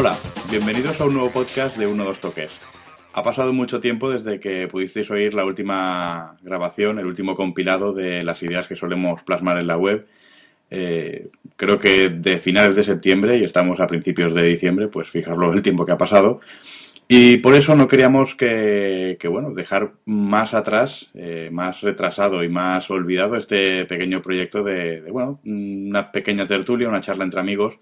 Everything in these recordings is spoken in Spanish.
Hola, bienvenidos a un nuevo podcast de Uno Dos Toques. Ha pasado mucho tiempo desde que pudisteis oír la última grabación, el último compilado de las ideas que solemos plasmar en la web. Eh, creo que de finales de septiembre y estamos a principios de diciembre, pues fijaros el tiempo que ha pasado. Y por eso no queríamos que, bueno, dejar más atrás, eh, más retrasado y más olvidado este pequeño proyecto de, de, bueno, una pequeña tertulia, una charla entre amigos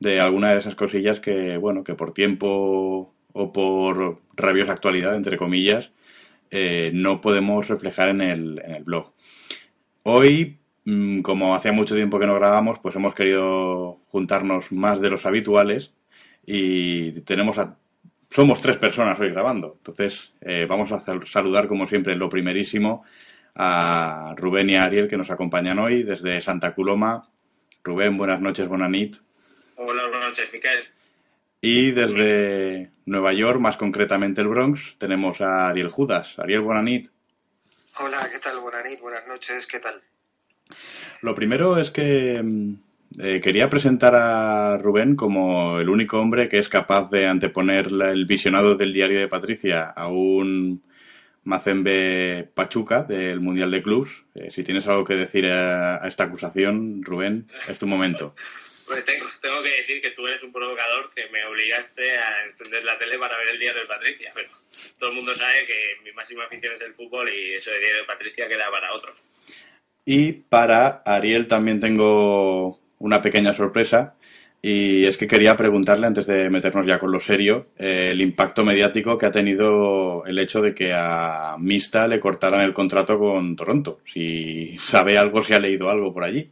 de alguna de esas cosillas que, bueno, que por tiempo o por rabiosa actualidad, entre comillas, eh, no podemos reflejar en el, en el blog. Hoy, mm, como hacía mucho tiempo que no grabamos, pues hemos querido juntarnos más de los habituales y tenemos a somos tres personas hoy grabando. Entonces, eh, vamos a saludar, como siempre, lo primerísimo a Rubén y a Ariel que nos acompañan hoy desde Santa Coloma. Rubén, buenas noches, Bonanit. Hola, buenas noches, Miquel. Y desde Nueva York, más concretamente el Bronx, tenemos a Ariel Judas. Ariel, Bonanit. Hola, ¿qué tal? Bonanit, buenas noches, ¿qué tal? Lo primero es que mm, eh, quería presentar a Rubén como el único hombre que es capaz de anteponer el visionado del diario de Patricia a un Mazembe Pachuca del Mundial de Clubs. Eh, si tienes algo que decir a, esta acusación, Rubén, es tu momento. Pues tengo, que decir que tú eres un provocador que me obligaste a encender la tele para ver el diario de Patricia. Pero todo el mundo sabe que mi máxima afición es el fútbol y eso de diario de Patricia queda para otros. Y para Ariel también tengo una pequeña sorpresa y es que quería preguntarle, antes de meternos ya con lo serio, eh, el impacto mediático que ha tenido el hecho de que a Mista le cortaran el contrato con Toronto. Si sabe algo, si ha leído algo por allí.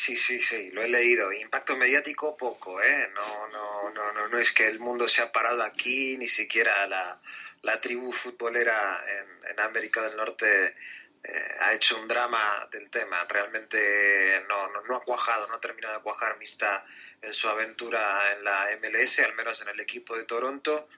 Sí, sí, sí, lo he leído. Impacto mediático poco, ¿eh? No, no, no, no, no es que el mundo se ha parado aquí, ni siquiera la, la tribu futbolera en, en América del Norte eh, ha hecho un drama del tema. Realmente no, no, ha cuajado, no ha terminado de cuajar Mista en su aventura en la MLS, al menos en el equipo de Toronto.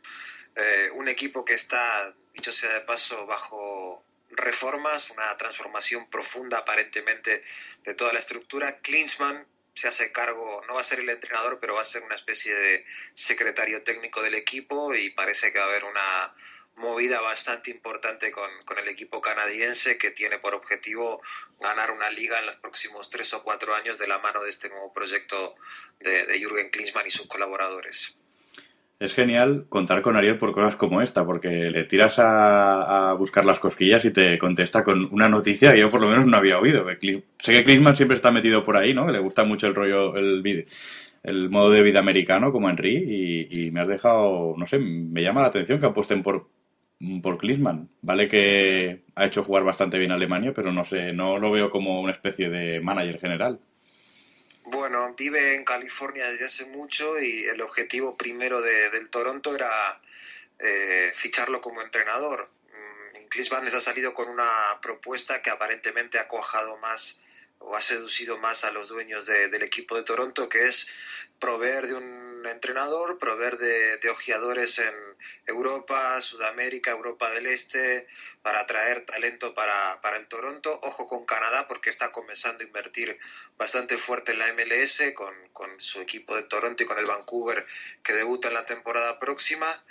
Eh, un equipo que está, dicho sea de paso, bajo reformas, una transformación profunda aparentemente de toda la estructura. Klinsmann se hace cargo, no va a ser el entrenador, pero va a ser una especie de secretario técnico del equipo y parece que va a haber una movida bastante importante con, el equipo canadiense que tiene por objetivo ganar una liga en los próximos tres o cuatro años de la mano de este nuevo proyecto de, de Jürgen Klinsmann y sus colaboradores. Es genial contar con Ariel por cosas como esta, porque le tiras a, buscar las cosquillas y te contesta con una noticia que yo por lo menos no había oído. Sé que Klinsmann siempre está metido por ahí, ¿no? Que le gusta mucho el rollo, el, modo de vida americano como Henry y, y me has dejado, no sé, me llama la atención que apuesten por, por Klinsmann. Vale que ha hecho jugar bastante bien Alemania, pero no sé, no lo veo como una especie de manager general. Bueno, vive en California desde hace mucho y el objetivo primero de, del Toronto era eh, ficharlo como entrenador. Mm, Klinsmann les ha salido con una propuesta que aparentemente ha cuajado más o ha seducido más a los dueños del equipo de Toronto, que es proveer de un entrenador, proveer de, ojeadores en Europa, Sudamérica, Europa del Este, para atraer talento para, para, el Toronto. Ojo con Canadá, porque está comenzando a invertir bastante fuerte en la MLS, con, con su equipo de Toronto y con el Vancouver, que debuta en la temporada próxima.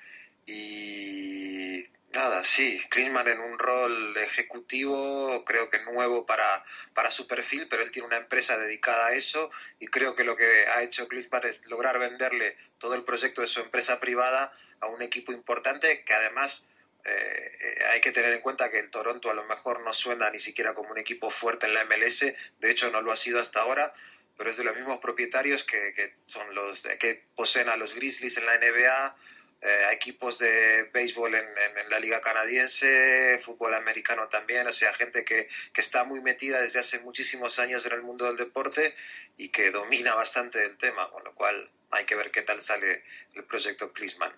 Y Nada, sí, Klinsmann en un rol ejecutivo, creo que nuevo para, para su perfil, pero él tiene una empresa dedicada a eso y creo que lo que ha hecho Klinsmann es lograr venderle todo el proyecto de su empresa privada a un equipo importante que además eh, hay que tener en cuenta que el Toronto a lo mejor no suena ni siquiera como un equipo fuerte en la MLS, de hecho no lo ha sido hasta ahora, pero es de los mismos propietarios que, que son los que poseen a los Grizzlies en la NBA, eh, equipos de béisbol en, la liga canadiense, fútbol americano también, o sea, gente que, está muy metida desde hace muchísimos años en el mundo del deporte y que domina bastante el tema, con lo cual hay que ver qué tal sale el proyecto Klinsmann.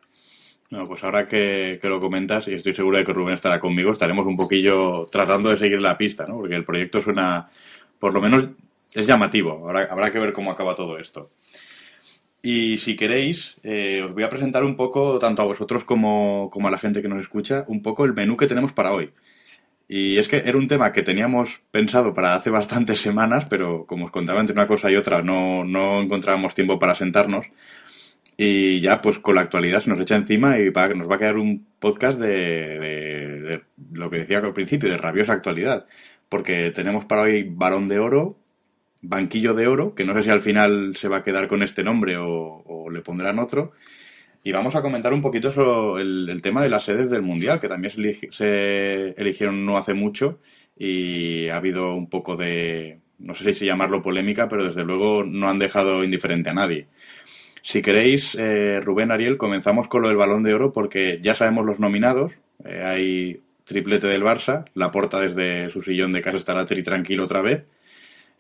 No, pues ahora que, lo comentas, y estoy seguro de que Rubén estará conmigo, estaremos un poquillo tratando de seguir la pista, ¿no? Porque el proyecto suena, por lo menos, es llamativo. habrá que ver cómo acaba todo esto. Y si queréis, eh, os voy a presentar un poco, tanto a vosotros como, como, a la gente que nos escucha, un poco el menú que tenemos para hoy. Y es que era un tema que teníamos pensado para hace bastantes semanas, pero como os contaba entre una cosa y otra, no, no encontrábamos tiempo para sentarnos. Y ya, pues con la actualidad se nos echa encima y nos va a quedar un podcast de, de, lo que decía al principio, de rabiosa actualidad. Porque tenemos para hoy Balón de Oro, Banquillo de Oro, que no sé si al final se va a quedar con este nombre o, le pondrán otro. Y vamos a comentar un poquito el, tema de las sedes del Mundial, que también se, se, eligieron no hace mucho y ha habido un poco de, no sé si llamarlo polémica, pero desde luego no han dejado indiferente a nadie. Si queréis, eh, Rubén Ariel, comenzamos con lo del balón de oro porque ya sabemos los nominados. Eh, hay triplete del Barça, la porta desde su sillón de casa estará tri tranquilo otra vez.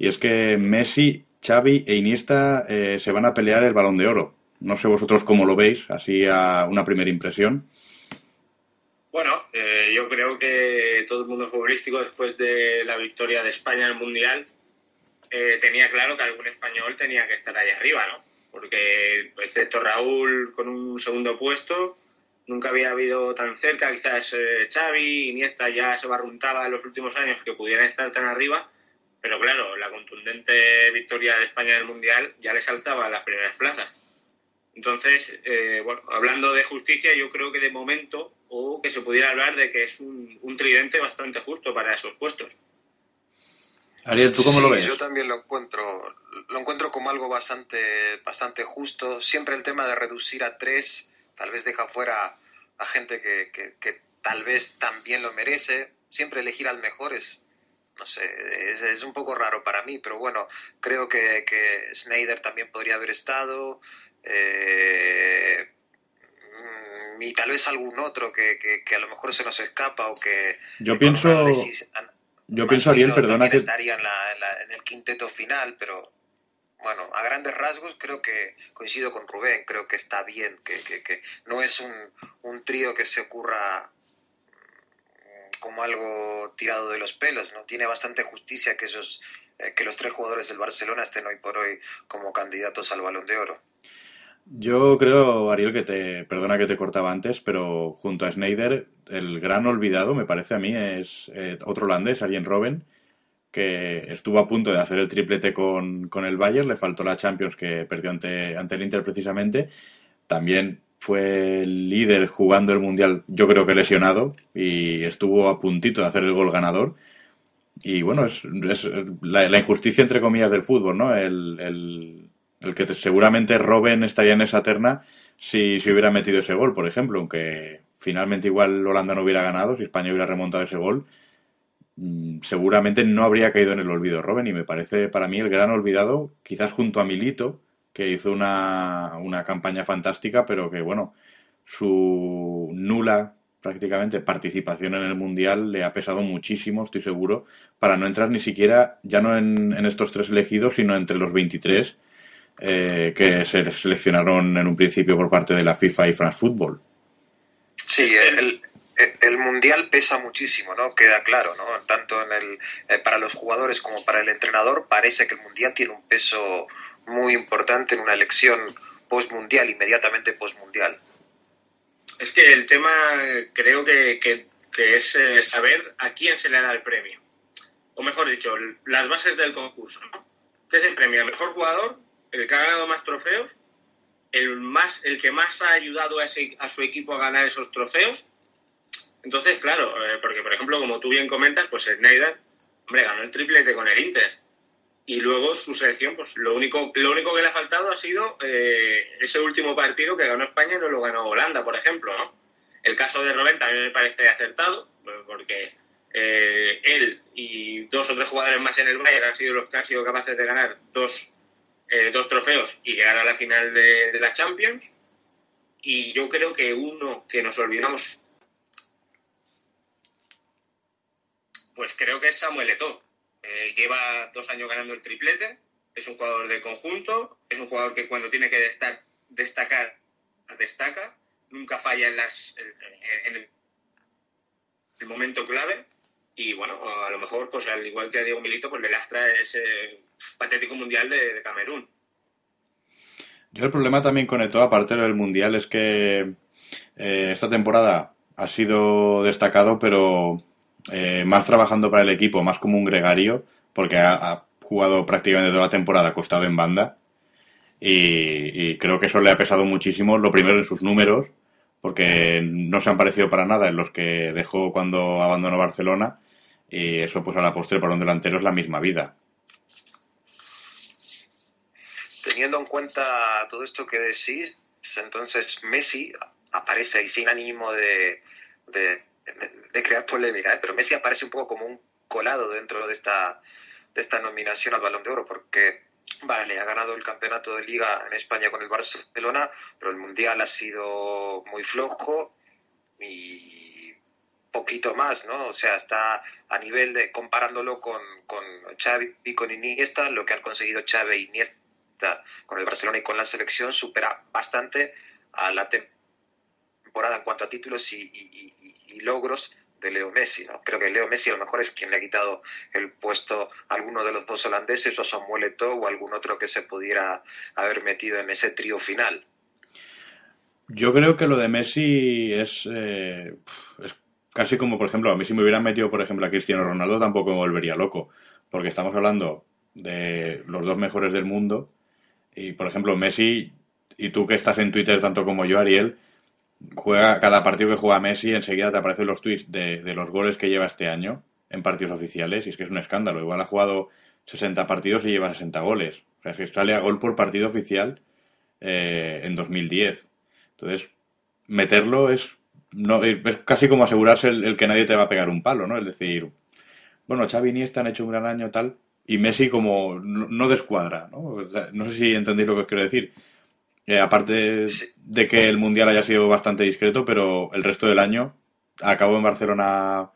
Y es que Messi, Xavi e Iniesta eh, se van a pelear el balón de oro. No sé vosotros cómo lo veis, así a una primera impresión. Bueno, yo creo que todo el mundo futbolístico, después de la victoria de España en el Mundial, tenía claro que algún español tenía que estar ahí arriba, ¿no? porque excepto Raúl con un segundo puesto, nunca había habido tan cerca, quizás eh, Xavi, Iniesta ya se barruntaba en los últimos años que pudieran estar tan arriba, pero claro, la contundente victoria de España en el Mundial ya les alzaba a las primeras plazas. Entonces, eh, bueno, hablando de justicia, yo creo que de momento, o que se pudiera hablar de que es un, un tridente bastante justo para esos puestos. Ariel, ¿tú cómo lo ves? Yo también lo encuentro, lo encuentro como algo bastante, bastante justo. Siempre el tema de reducir a tres, tal vez deja fuera a gente que, que, tal vez también lo merece. Siempre elegir al mejor es, no sé, es, un poco raro para mí, pero bueno, creo que, que Snyder también podría haber estado. Eh, y tal vez algún otro que, que, a lo mejor se nos escapa o que... Yo pienso... Yo pienso, Ariel, perdona que... Estaría en, en, el quinteto final, pero bueno, a grandes rasgos creo que coincido con Rubén, creo que está bien, que, que, que no es un, un, trío que se ocurra mm, como algo tirado de los pelos, ¿no? Tiene bastante justicia que esos eh, que los tres jugadores del Barcelona estén hoy por hoy como candidatos al Balón de Oro. Yo creo, Ariel, que te, perdona que te cortaba antes, pero junto a Snyder, el gran olvidado, me parece a mí, es eh, otro holandés, Arjen Robben, que estuvo a punto de hacer el triplete con, con, el Bayern, le faltó la Champions que perdió ante, ante el Inter precisamente. También fue el líder jugando el Mundial, yo creo que lesionado, y estuvo a puntito de hacer el gol ganador. Y bueno, es, la, injusticia entre comillas del fútbol, ¿no? el, el que seguramente Robben estaría en esa terna si, si hubiera metido ese gol, por ejemplo, aunque finalmente igual Holanda no hubiera ganado, si España hubiera remontado ese gol, mm, seguramente no habría caído en el olvido Robben y me parece para mí el gran olvidado, quizás junto a Milito, que hizo una, una campaña fantástica, pero que bueno, su nula prácticamente participación en el Mundial le ha pesado muchísimo, estoy seguro, para no entrar ni siquiera, ya no en, estos tres elegidos, sino entre los 23 eh, que se seleccionaron en un principio por parte de la FIFA y France Football. Sí, el, mundial pesa muchísimo, ¿no? Queda claro, ¿no? Tanto en el, eh, para los jugadores como para el entrenador parece que el mundial tiene un peso muy importante en una elección postmundial, inmediatamente postmundial. Es que el tema creo que, que, es eh, saber a quién se le da el premio. O mejor dicho, las bases del concurso, ¿no? ¿Qué es el premio? ¿El mejor jugador? el que ha ganado más trofeos, el, más, el que más ha ayudado a, a su equipo a ganar esos trofeos. Entonces, claro, eh, porque por ejemplo, como tú bien comentas, pues Snyder, hombre, ganó el triplete con el Inter. Y luego su selección, pues lo único, lo único que le ha faltado ha sido eh, ese último partido que ganó España y no lo ganó Holanda, por ejemplo, ¿no? El caso de Robben también me parece acertado, porque eh, él y dos o tres jugadores más en el Bayern han sido los que han sido capaces de ganar dos eh, dos trofeos y llegar a la final de, la Champions. Y yo creo que uno que nos olvidamos, pues creo que es Samuel Eto'o. Eh, lleva dos años ganando el triplete, es un jugador de conjunto, es un jugador que cuando tiene que destacar, destaca, nunca falla en, las, en el momento clave. Y bueno, a lo mejor, pues al igual que a Diego Milito, pues le lastra ese patético mundial de, Camerún. Yo el problema también con Eto, aparte del mundial, es que eh, esta temporada ha sido destacado, pero eh, más trabajando para el equipo, más como un gregario, porque ha, jugado prácticamente toda la temporada acostado en banda. y, creo que eso le ha pesado muchísimo, lo primero en sus números, porque no se han parecido para nada en los que dejó cuando abandonó Barcelona, y eso pues a la postre para un delantero es la misma vida. Teniendo en cuenta todo esto que decís, entonces Messi aparece ahí sin ánimo de, de, crear polémica, ¿eh? pero Messi aparece un poco como un colado dentro de esta, de esta nominación al Balón de Oro, porque Vale, ha ganado el campeonato de liga en España con el Barcelona, pero el mundial ha sido muy flojo y poquito más, ¿no? O sea, está a nivel de comparándolo con, con Xavi y con Iniesta, lo que han conseguido Xavi e Iniesta con el Barcelona y con la selección supera bastante a la temporada en cuanto a títulos y logros de Leo Messi. Creo que Leo Messi a lo mejor es quien le ha quitado el puesto a alguno de los dos holandeses o Samuel Eto'o o algún otro que se pudiera haber metido en ese trío final. Yo creo que lo de Messi es, eh, es casi como, por ejemplo, a mí si me hubieran metido, por ejemplo, a Cristiano Ronaldo tampoco me volvería loco, porque estamos hablando de los dos mejores del mundo y, por ejemplo, Messi, y tú que estás en Twitter tanto como yo, Ariel, juega cada partido que juega Messi, enseguida te aparecen los tweets de, los goles que lleva este año en partidos oficiales, y es que es un escándalo. Igual ha jugado 60 partidos y lleva 60 goles. O sea, es que sale a gol por partido oficial eh, en 2010. Entonces, meterlo es, no, es casi como asegurarse el, que nadie te va a pegar un palo, ¿no? Es decir, bueno, Xavi y Iniesta han hecho un gran año tal, y Messi como no, descuadra, ¿no? no sé si entendéis lo que os quiero decir. Eh, aparte de que el Mundial haya sido bastante discreto, pero el resto del año acabó en Barcelona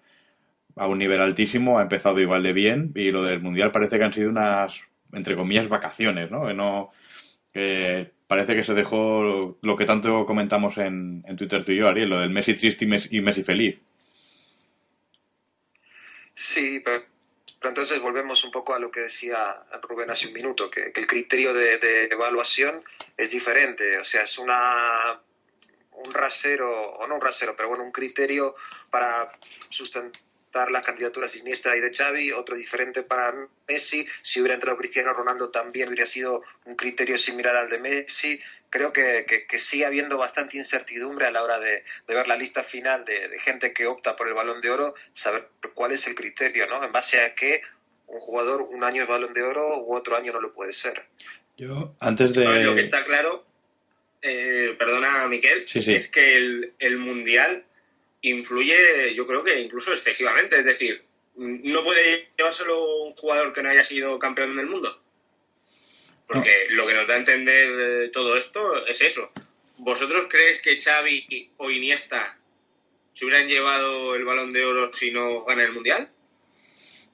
a un nivel altísimo, ha empezado igual de bien y lo del Mundial parece que han sido unas, entre comillas, vacaciones, ¿no? Que no parece que se dejó lo que tanto comentamos en, en Twitter tú y yo, Ariel, lo del Messi triste y Messi, y Messi feliz. Sí, pero entonces volvemos un poco a lo que decía Rubén hace un minuto, que, el criterio de, evaluación es diferente, o sea, es una un rasero, o no un rasero, pero bueno, un criterio para sustentar las candidaturas Iniesta y de Xavi, otro diferente para Messi, si hubiera entrado Cristiano Ronaldo también hubiera sido un criterio similar al de Messi, creo que, que, sigue habiendo bastante incertidumbre a la hora de, ver la lista final de, de, gente que opta por el balón de oro, saber cuál es el criterio, ¿no? En base a que un jugador un año es balón de oro u otro año no lo puede ser. Yo, antes de. Lo que está claro, eh, perdona, Miquel, es que el, el mundial influye, yo creo que incluso excesivamente. Es decir, no puede llevárselo un jugador que no haya sido campeón del mundo. Porque lo que nos da a entender todo esto es eso. ¿Vosotros creéis que Xavi o Iniesta se hubieran llevado el balón de oro si no gana el mundial?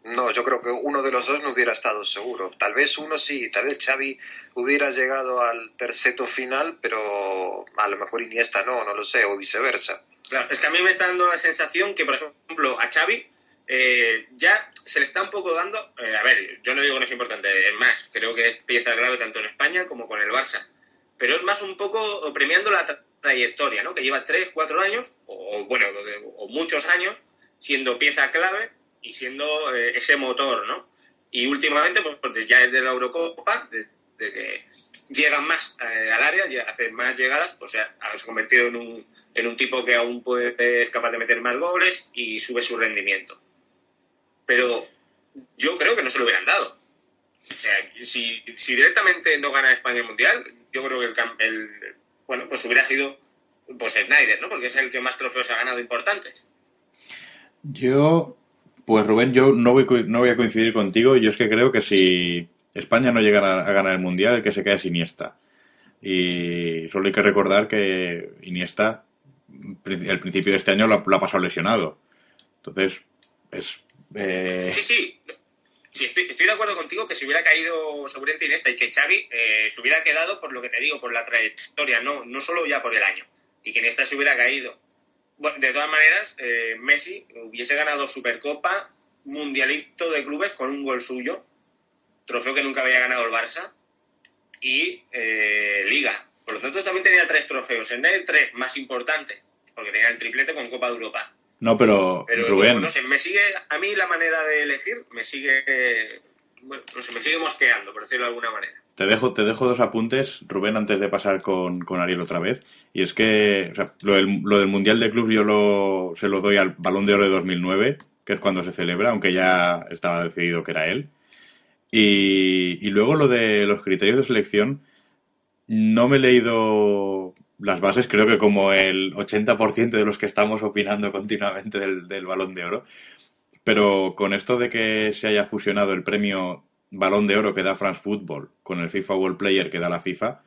No, yo creo que uno de los dos no hubiera estado seguro. Tal vez uno sí, tal vez Xavi hubiera llegado al terceto final, pero a lo mejor Iniesta no, no lo sé, o viceversa. Claro, es que a mí me está dando la sensación que, por ejemplo, a Xavi eh, ya se le está un poco dando, eh, a ver, yo no digo que no es importante, es más, creo que es pieza clave tanto en España como con el Barça, pero es más un poco premiando la trayectoria, ¿no? Que lleva tres, cuatro años, o bueno, o muchos años, siendo pieza clave y siendo eh, ese motor, ¿no? Y últimamente, pues, pues ya desde la Eurocopa, de, que llegan más al área, hacen más llegadas, pues se ha, convertido en un, en un tipo que aún puede, es capaz de meter más goles y sube su rendimiento pero yo creo que no se lo hubieran dado. O sea, si, si directamente no gana España el Mundial, yo creo que el, bueno, pues hubiera sido pues Snyder, ¿no? Porque es el que más trofeos ha ganado importantes. Yo, pues Rubén, yo no voy, no voy a coincidir contigo. Yo es que creo que si España no llega a, ganar el Mundial, el que se queda es Iniesta. Y solo hay que recordar que Iniesta, al principio de este año, lo ha pasado lesionado. Entonces, es eh, sí, sí. estoy, de acuerdo contigo que si hubiera caído sobre Iniesta y que Xavi eh, se hubiera quedado por lo que te digo, por la trayectoria, no, no solo ya por el año. Y que Iniesta se hubiera caído. Bueno, de todas maneras, eh, Messi hubiese ganado Supercopa, Mundialito de clubes con un gol suyo, trofeo que nunca había ganado el Barça, y Liga. Por lo tanto, también tenía tres trofeos. En el tres más importante, porque tenía el triplete con Copa de Europa. No, pero, Rubén. No, sé, me sigue, a mí la manera de elegir me sigue, bueno, no sé, me sigue mosqueando, por decirlo de alguna manera. te dejo, te dejo dos apuntes, Rubén, antes de pasar con, con Ariel otra vez. Y es que lo, del, Mundial de Club yo se lo doy al Balón de Oro de 2009, que es cuando se celebra, aunque ya estaba decidido que era él. Y, y luego lo de los criterios de selección, no me he leído las bases, creo que como el 80% de los que estamos opinando continuamente del, del Balón de Oro. Pero con esto de que se haya fusionado el premio balón de oro que da France Football con el FIFA World Player que da la FIFA,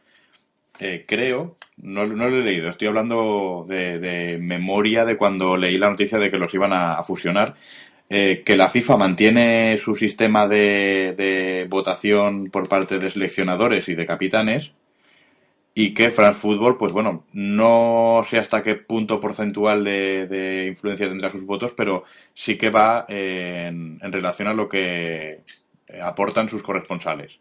eh, creo, no, no, lo he leído, estoy hablando de, memoria de cuando leí la noticia de que los iban a, fusionar, eh, que la FIFA mantiene su sistema de, de, votación por parte de seleccionadores y de capitanes y que France Football, pues bueno, no sé hasta qué punto porcentual de, influencia tendrá sus votos, pero sí que va en, en relación a lo que aportan sus corresponsales.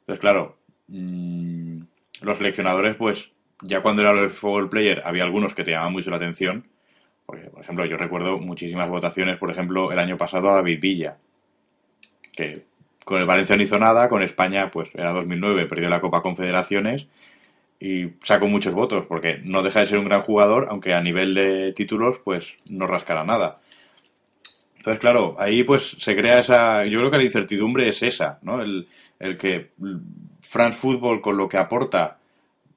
Entonces, claro, mm, los seleccionadores, pues, ya cuando era el Football Player, había algunos que te llamaban mucho la atención. Porque, por ejemplo, yo recuerdo muchísimas votaciones, por ejemplo, el año pasado a David Villa, que con el Valencia no hizo nada, con España, pues era 2009, perdió la Copa Confederaciones y sacó muchos votos, porque no deja de ser un gran jugador, aunque a nivel de títulos, pues no rascará nada. Entonces, claro, ahí pues se crea esa. Yo creo que la incertidumbre es esa, ¿no? El, el que France Football con lo que aporta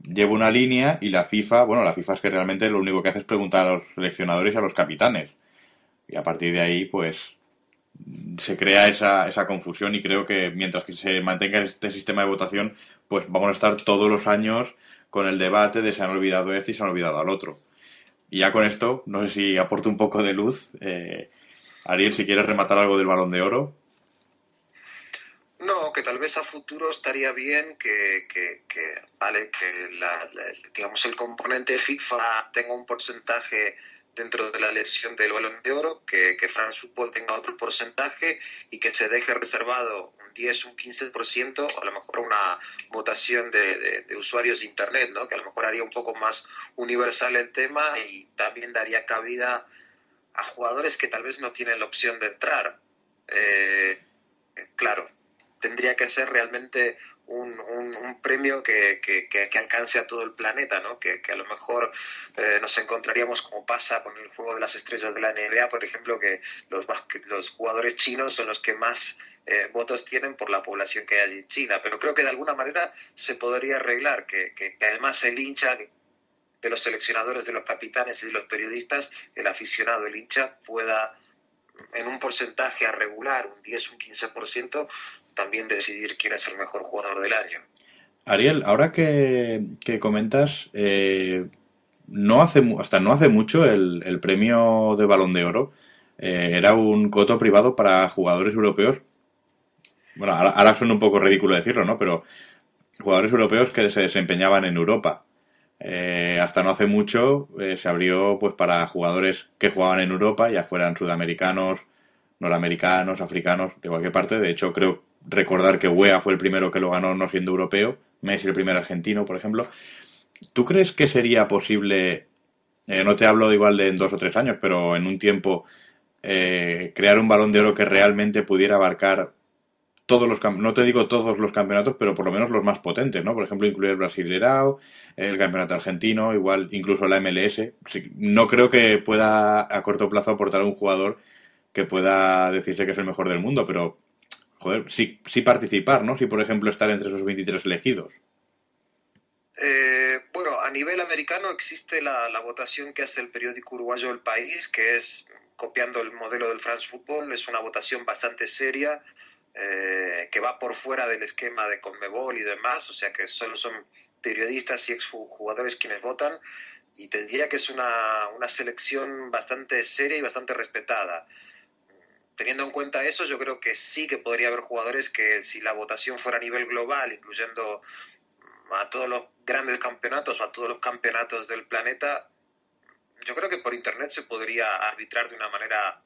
lleva una línea y la FIFA, bueno, la FIFA es que realmente lo único que hace es preguntar a los seleccionadores y a los capitanes. Y a partir de ahí, pues se crea esa, esa confusión y creo que mientras que se mantenga este sistema de votación, pues vamos a estar todos los años con el debate de se han olvidado este y se han olvidado al otro. Y ya con esto, no sé si aporto un poco de luz. Eh, Ariel, si quieres rematar algo del balón de oro. No, que tal vez a futuro estaría bien que, vale, que digamos el componente FIFA tenga un porcentaje dentro de la elección del balón de oro, que, que France Football tenga otro porcentaje y que se deje reservado un 10, un 15%, o a lo mejor una votación de, de, usuarios de Internet, ¿no? que a lo mejor haría un poco más universal el tema y también daría cabida a jugadores que tal vez no tienen la opción de entrar. Eh, claro, tendría que ser realmente un, un, premio que, que, alcance a todo el planeta, ¿no? que, a lo mejor eh, nos encontraríamos como pasa con el juego de las estrellas de la NBA, por ejemplo, que los, los jugadores chinos son los que más eh, votos tienen por la población que hay en China. Pero creo que de alguna manera se podría arreglar, que, que además el hincha de los seleccionadores, de los capitanes y de los periodistas, el aficionado, el hincha, pueda en un porcentaje a regular, un 10, un 15%, también decidir quién es el mejor jugador del año. Ariel, ahora que, comentas, eh, no hace, hasta no hace mucho el, premio de balón de oro eh, era un coto privado para jugadores europeos. Bueno, ahora, ahora suena un poco ridículo decirlo, ¿no? Pero jugadores europeos que se desempeñaban en Europa. Eh, hasta no hace mucho eh, se abrió pues para jugadores que jugaban en Europa, ya fueran sudamericanos, noramericanos, africanos, de cualquier parte. De hecho, creo recordar que Wea fue el primero que lo ganó no siendo europeo, Messi el primer argentino, por ejemplo. ¿Tú crees que sería posible, eh, no te hablo igual de en dos o tres años, pero en un tiempo, crear un balón de oro que realmente pudiera abarcar todos los no te digo todos los campeonatos, pero por lo menos los más potentes, ¿no? Por ejemplo, incluir el Brasileirao, el campeonato argentino, igual incluso la MLS. No creo que pueda a corto plazo aportar a un jugador que pueda decirse que es el mejor del mundo, pero joder, sí, sí participar, ¿no? Si por ejemplo estar entre esos 23 elegidos. Eh, bueno, a nivel americano existe la, la votación que hace el periódico uruguayo El País, que es copiando el modelo del France Football, es una votación bastante seria eh, que va por fuera del esquema de Conmebol y demás, o sea que solo son periodistas y exjugadores quienes votan, y te diría que es una, una selección bastante seria y bastante respetada. Teniendo en cuenta eso, yo creo que sí que podría haber jugadores que si la votación fuera a nivel global, incluyendo a todos los grandes campeonatos o a todos los campeonatos del planeta, yo creo que por Internet se podría arbitrar de una manera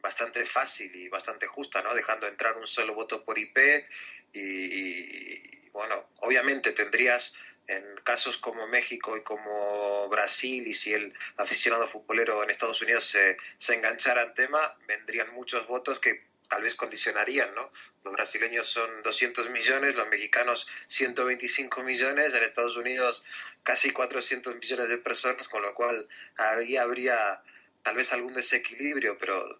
bastante fácil y bastante justa, ¿no? Dejando entrar un solo voto por IP y, bueno, obviamente tendrías en casos como México y como Brasil y si el aficionado futbolero en Estados Unidos se, se enganchara al tema, vendrían muchos votos que tal vez condicionarían, ¿no? Los brasileños son 200 millones, los mexicanos 125 millones, en Estados Unidos casi 400 millones de personas, con lo cual ahí habría tal vez algún desequilibrio, pero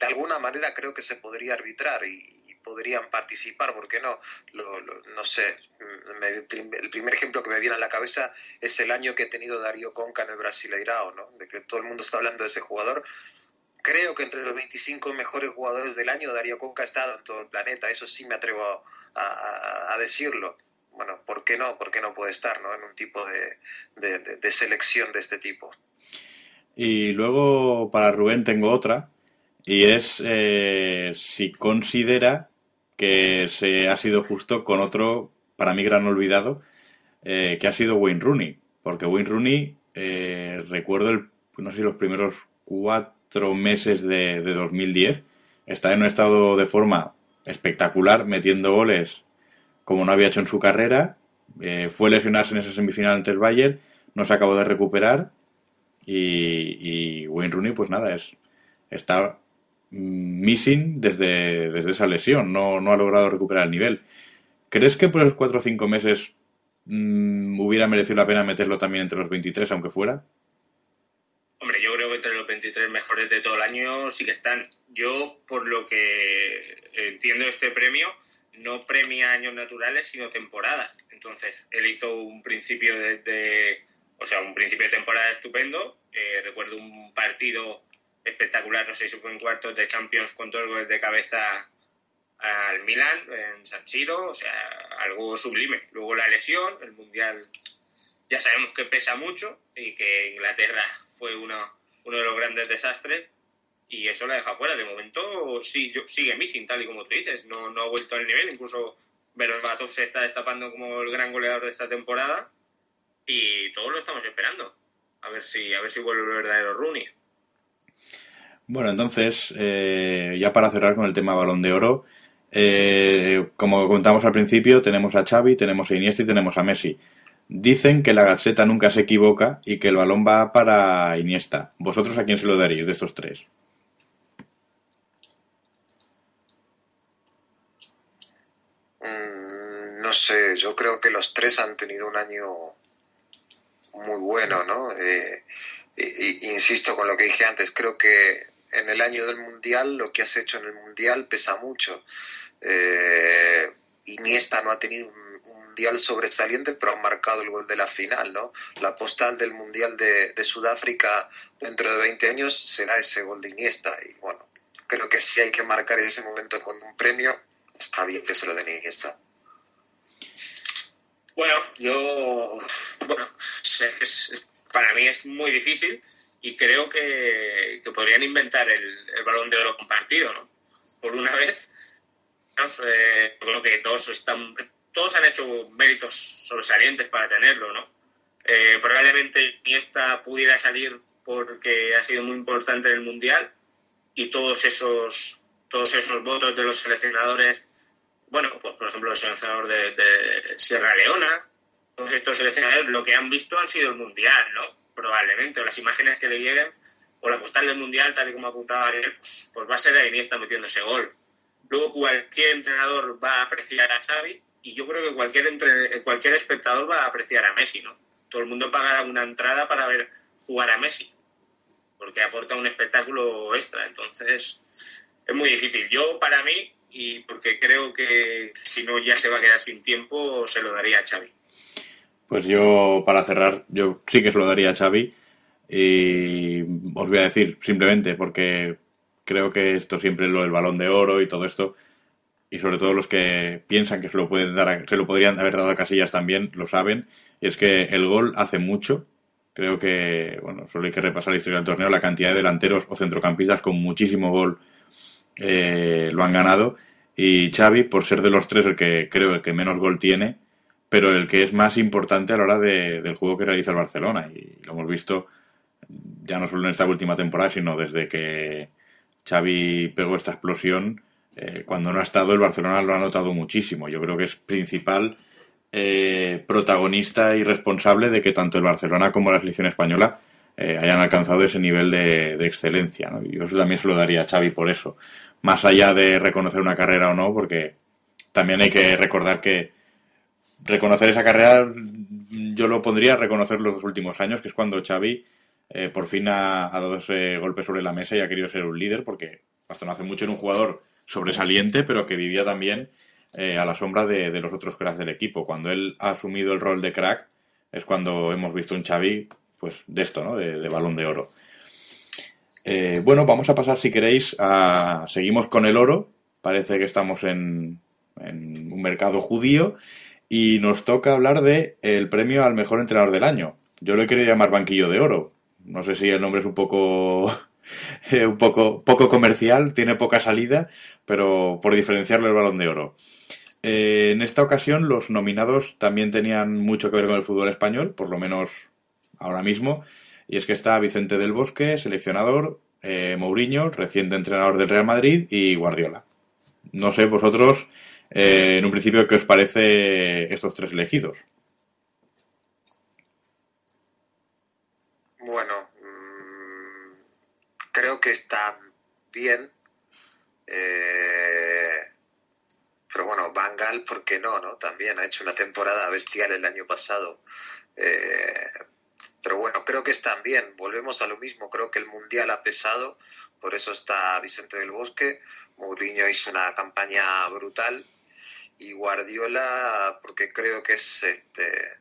de alguna manera creo que se podría arbitrar y, podrían participar, ¿por qué no? no sé, el primer ejemplo que me viene a la cabeza es el año que ha tenido Darío Conca en el Brasileirao, ¿no? De que todo el mundo está hablando de ese jugador. Creo que entre los 25 mejores jugadores del año Darío Conca ha estado en todo el planeta, eso sí me atrevo a, decirlo. Bueno, ¿por qué no? ¿Por qué no puede estar ¿no? en un tipo de, de selección de este tipo? Y luego para Rubén tengo otra, y es eh, si considera que se ha sido justo con otro, para mí gran olvidado, eh, que ha sido Wayne Rooney. Porque Wayne Rooney, eh, recuerdo, el, no sé, los primeros cuatro meses de, de 2010, está en un estado de forma espectacular, metiendo goles como no había hecho en su carrera. fue lesionarse en esa semifinal ante el Bayern, no se acabó de recuperar. Y, y Wayne Rooney, pues nada, es está missing desde, desde esa lesión, no, no ha logrado recuperar el nivel. ¿Crees que por esos 4 o 5 meses mm, hubiera merecido la pena meterlo también entre los 23, aunque fuera? Hombre, yo creo que entre los 23 mejores de todo el año sí que están. Yo, por lo que entiendo este premio, no premia años naturales, sino temporadas. Entonces, él hizo un principio de, o sea, un principio de temporada estupendo. Eh, recuerdo un partido espectacular, no sé si fue en cuartos de Champions con dos goles de cabeza al Milan en San Siro, o sea, algo sublime. Luego la lesión, el Mundial ya sabemos que pesa mucho y que Inglaterra fue uno, uno de los grandes desastres y eso la deja fuera. De momento sí, sigue missing, tal y como tú dices, no, no ha vuelto al nivel, incluso Berbatov se está destapando como el gran goleador de esta temporada y todos lo estamos esperando. A ver si, a ver si vuelve el verdadero Rooney. Bueno, entonces, eh, ya para cerrar con el tema balón de oro, eh, como contamos al principio, tenemos a Xavi, tenemos a Iniesta y tenemos a Messi. Dicen que la Gaceta nunca se equivoca y que el balón va para Iniesta. ¿Vosotros a quién se lo daréis de estos tres? Mm, no sé, yo creo que los tres han tenido un año muy bueno, ¿no? Eh, insisto con lo que dije antes, creo que en el año del Mundial, lo que has hecho en el Mundial pesa mucho. Eh, Iniesta no ha tenido un, Mundial sobresaliente, pero ha marcado el gol de la final, ¿no? La postal del Mundial de, Sudáfrica dentro de 20 años será ese gol de Iniesta. Y bueno, creo que si hay que marcar ese momento con un premio, está bien que se lo den Iniesta. Bueno, yo, bueno, para mí es muy difícil y creo que, podrían inventar el, balón de oro compartido, ¿no? Por una vez, creo que todos están, todos han hecho méritos sobresalientes para tenerlo, ¿no? Eh, probablemente Iniesta pudiera salir porque ha sido muy importante en el mundial y todos esos todos esos votos de los seleccionadores, bueno, pues por ejemplo el seleccionador de, de Sierra Leona, todos estos seleccionadores lo que han visto han sido el mundial, ¿no? Probablemente, o las imágenes que le lleguen, o la postal del Mundial, tal y como apuntaba Ariel, pues, pues va a ser Iniesta metiendo ese gol. Luego cualquier entrenador va a apreciar a Xavi y yo creo que cualquier, entre, cualquier espectador va a apreciar a Messi, ¿no? Todo el mundo pagará una entrada para ver jugar a Messi, porque aporta un espectáculo extra. Entonces, es muy difícil. Yo, para mí, y porque creo que si no ya se va a quedar sin tiempo, se lo daría a Xavi. Pues yo, para cerrar, yo sí que se lo daría a Xavi. Y os voy a decir simplemente porque creo que esto siempre lo del balón de oro y todo esto, y sobre todo los que piensan que se lo pueden dar se lo podrían haber dado a Casillas también, lo saben, es que el gol hace mucho. Creo que, bueno, solo hay que repasar la historia del torneo, la cantidad de delanteros o centrocampistas con muchísimo gol eh, lo han ganado. Y Xavi, por ser de los tres el que creo el que menos gol tiene, pero el que es más importante a la hora de, del juego que realiza el Barcelona. Y lo hemos visto ya no solo en esta última temporada, sino desde que Xavi pegó esta explosión. Eh, cuando no ha estado, el Barcelona lo ha notado muchísimo. Yo creo que es principal eh, protagonista y responsable de que tanto el Barcelona como la selección española eh, hayan alcanzado ese nivel de, excelencia. Y yo también se lo daría a Xavi por eso. más allá de reconocer una carrera o no, porque también hay que recordar que reconocer esa carrera yo lo pondría a reconocer los dos últimos años, que es cuando Xavi eh, por fin ha, dado ese golpe sobre la mesa y ha querido ser un líder, porque hasta no hace mucho era un jugador sobresaliente, pero que vivía también eh, a la sombra de, los otros cracks del equipo. Cuando él ha asumido el rol de crack, es cuando hemos visto un Xavi, pues, de esto, ¿no? De, balón de oro. Eh, bueno, vamos a pasar, si queréis, a... Seguimos con el oro. Parece que estamos en, un mercado judío y nos toca hablar de el premio al mejor entrenador del año. Yo lo he querido llamar banquillo de oro. No sé si el nombre es un poco un poco poco comercial, tiene poca salida, pero por diferenciarle el balón de oro. Eh, en esta ocasión los nominados también tenían mucho que ver con el fútbol español, por lo menos ahora mismo, y es que está Vicente del Bosque, seleccionador, eh, Mourinho, reciente entrenador del Real Madrid, y Guardiola. No sé vosotros, eh, en un principio, qué os parece estos tres elegidos. Bueno, mm, creo que está bien. Eh, pero bueno, Van Gaal, ¿por qué no? no? También ha hecho una temporada bestial el año pasado. Eh, pero bueno, creo que están bien. Volvemos a lo mismo. Creo que el Mundial ha pesado. Por eso está Vicente del Bosque. Mourinho hizo una campaña brutal. Y Guardiola, porque creo que es este,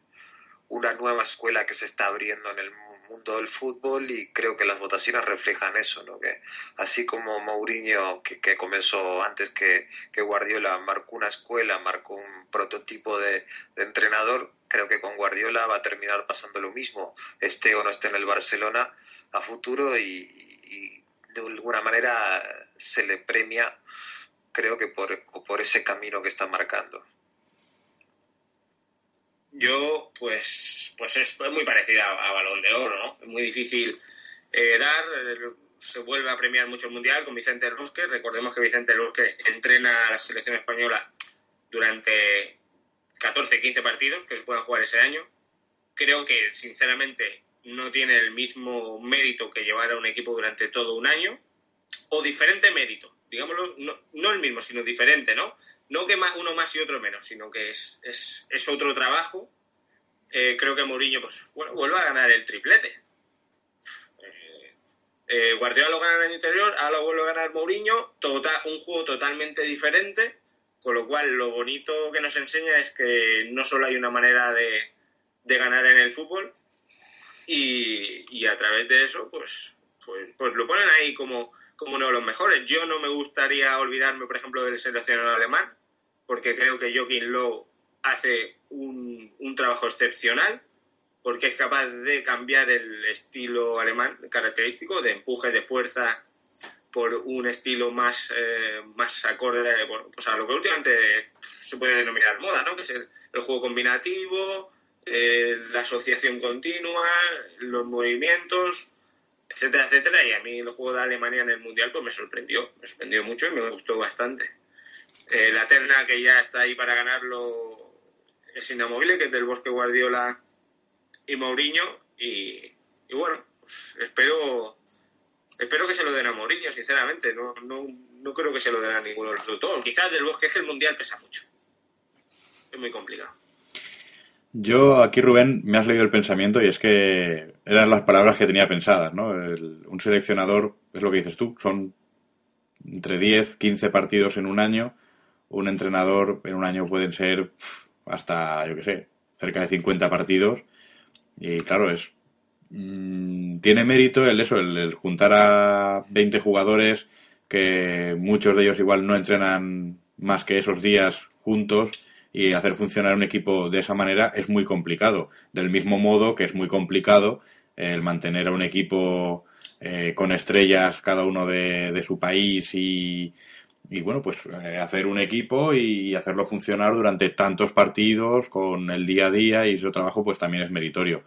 una nueva escuela que se está abriendo en el mundo del fútbol y creo que las votaciones reflejan eso, ¿no? que así como Mourinho, que, comenzó antes que, Guardiola, marcó una escuela, marcó un prototipo de, entrenador, creo que con Guardiola va a terminar pasando lo mismo, esté o no esté en el Barcelona a futuro y, de alguna manera se le premia, creo que por, por ese camino que está marcando. Yo, pues, pues es muy parecida a, Balón de Oro, ¿no? Es muy difícil eh, dar, se vuelve a premiar mucho el Mundial con Vicente Bosque. Recordemos que Vicente Bosque entrena a la selección española durante 14, 15 partidos que se puedan jugar ese año. Creo que, sinceramente, no tiene el mismo mérito que llevar a un equipo durante todo un año, o diferente mérito, digámoslo, no, no el mismo, sino diferente, ¿no? no que uno más y otro menos, sino que es, es, otro trabajo. Eh, creo que Mourinho pues, bueno, vuelve a ganar el triplete. Eh, eh, Guardiola lo gana el año anterior, ahora lo vuelve a ganar Mourinho, total, un juego totalmente diferente, con lo cual lo bonito que nos enseña es que no solo hay una manera de, ganar en el fútbol, y, a través de eso, pues, pues, pues, lo ponen ahí como, como uno de los mejores. Yo no me gustaría olvidarme, por ejemplo, del seleccionador alemán, porque creo que Joaquín Lowe hace un, un, trabajo excepcional, porque es capaz de cambiar el estilo alemán característico, de empuje, de fuerza, por un estilo más, eh, más acorde bueno, pues a lo que últimamente se puede denominar moda, ¿no? que es el, juego combinativo, eh, la asociación continua, los movimientos, etcétera, etcétera. Y a mí el juego de Alemania en el Mundial pues me sorprendió, me sorprendió mucho y me gustó bastante. Eh, la terna que ya está ahí para ganarlo es inamovible, que es del Bosque Guardiola y Mourinho. Y, bueno, pues espero, espero que se lo den a Mourinho, sinceramente. No, no, no creo que se lo den a ninguno de los otros. Quizás del Bosque es que el Mundial pesa mucho. Es muy complicado. Yo aquí, Rubén, me has leído el pensamiento y es que eran las palabras que tenía pensadas, ¿no? un seleccionador, es lo que dices tú, son entre 10, 15 partidos en un año un entrenador en un año pueden ser hasta, yo qué sé, cerca de 50 partidos. Y claro, es mm, tiene mérito el eso, el, juntar a 20 jugadores que muchos de ellos igual no entrenan más que esos días juntos y hacer funcionar un equipo de esa manera es muy complicado. Del mismo modo que es muy complicado el mantener a un equipo eh, con estrellas cada uno de, de su país y, y bueno, pues eh, hacer un equipo y hacerlo funcionar durante tantos partidos con el día a día y su trabajo pues también es meritorio.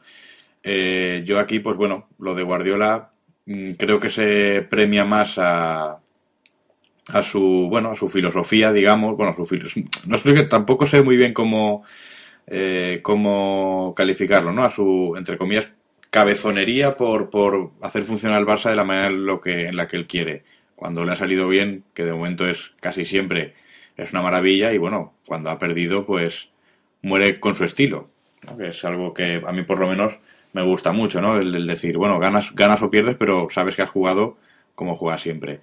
Eh, yo aquí, pues bueno, lo de Guardiola mm, creo que se premia más a, a su, bueno, a su filosofía, digamos, bueno, su no sé tampoco sé muy bien cómo, eh, cómo calificarlo, ¿no? A su, entre comillas, cabezonería por, por hacer funcionar el Barça de la manera en, lo que, en la que él quiere Cuando le ha salido bien, que de momento es casi siempre, es una maravilla, y bueno, cuando ha perdido, pues muere con su estilo, que es algo que a mí por lo menos me gusta mucho, ¿no? El, decir, bueno, ganas, ganas o pierdes, pero sabes que has jugado como juegas siempre.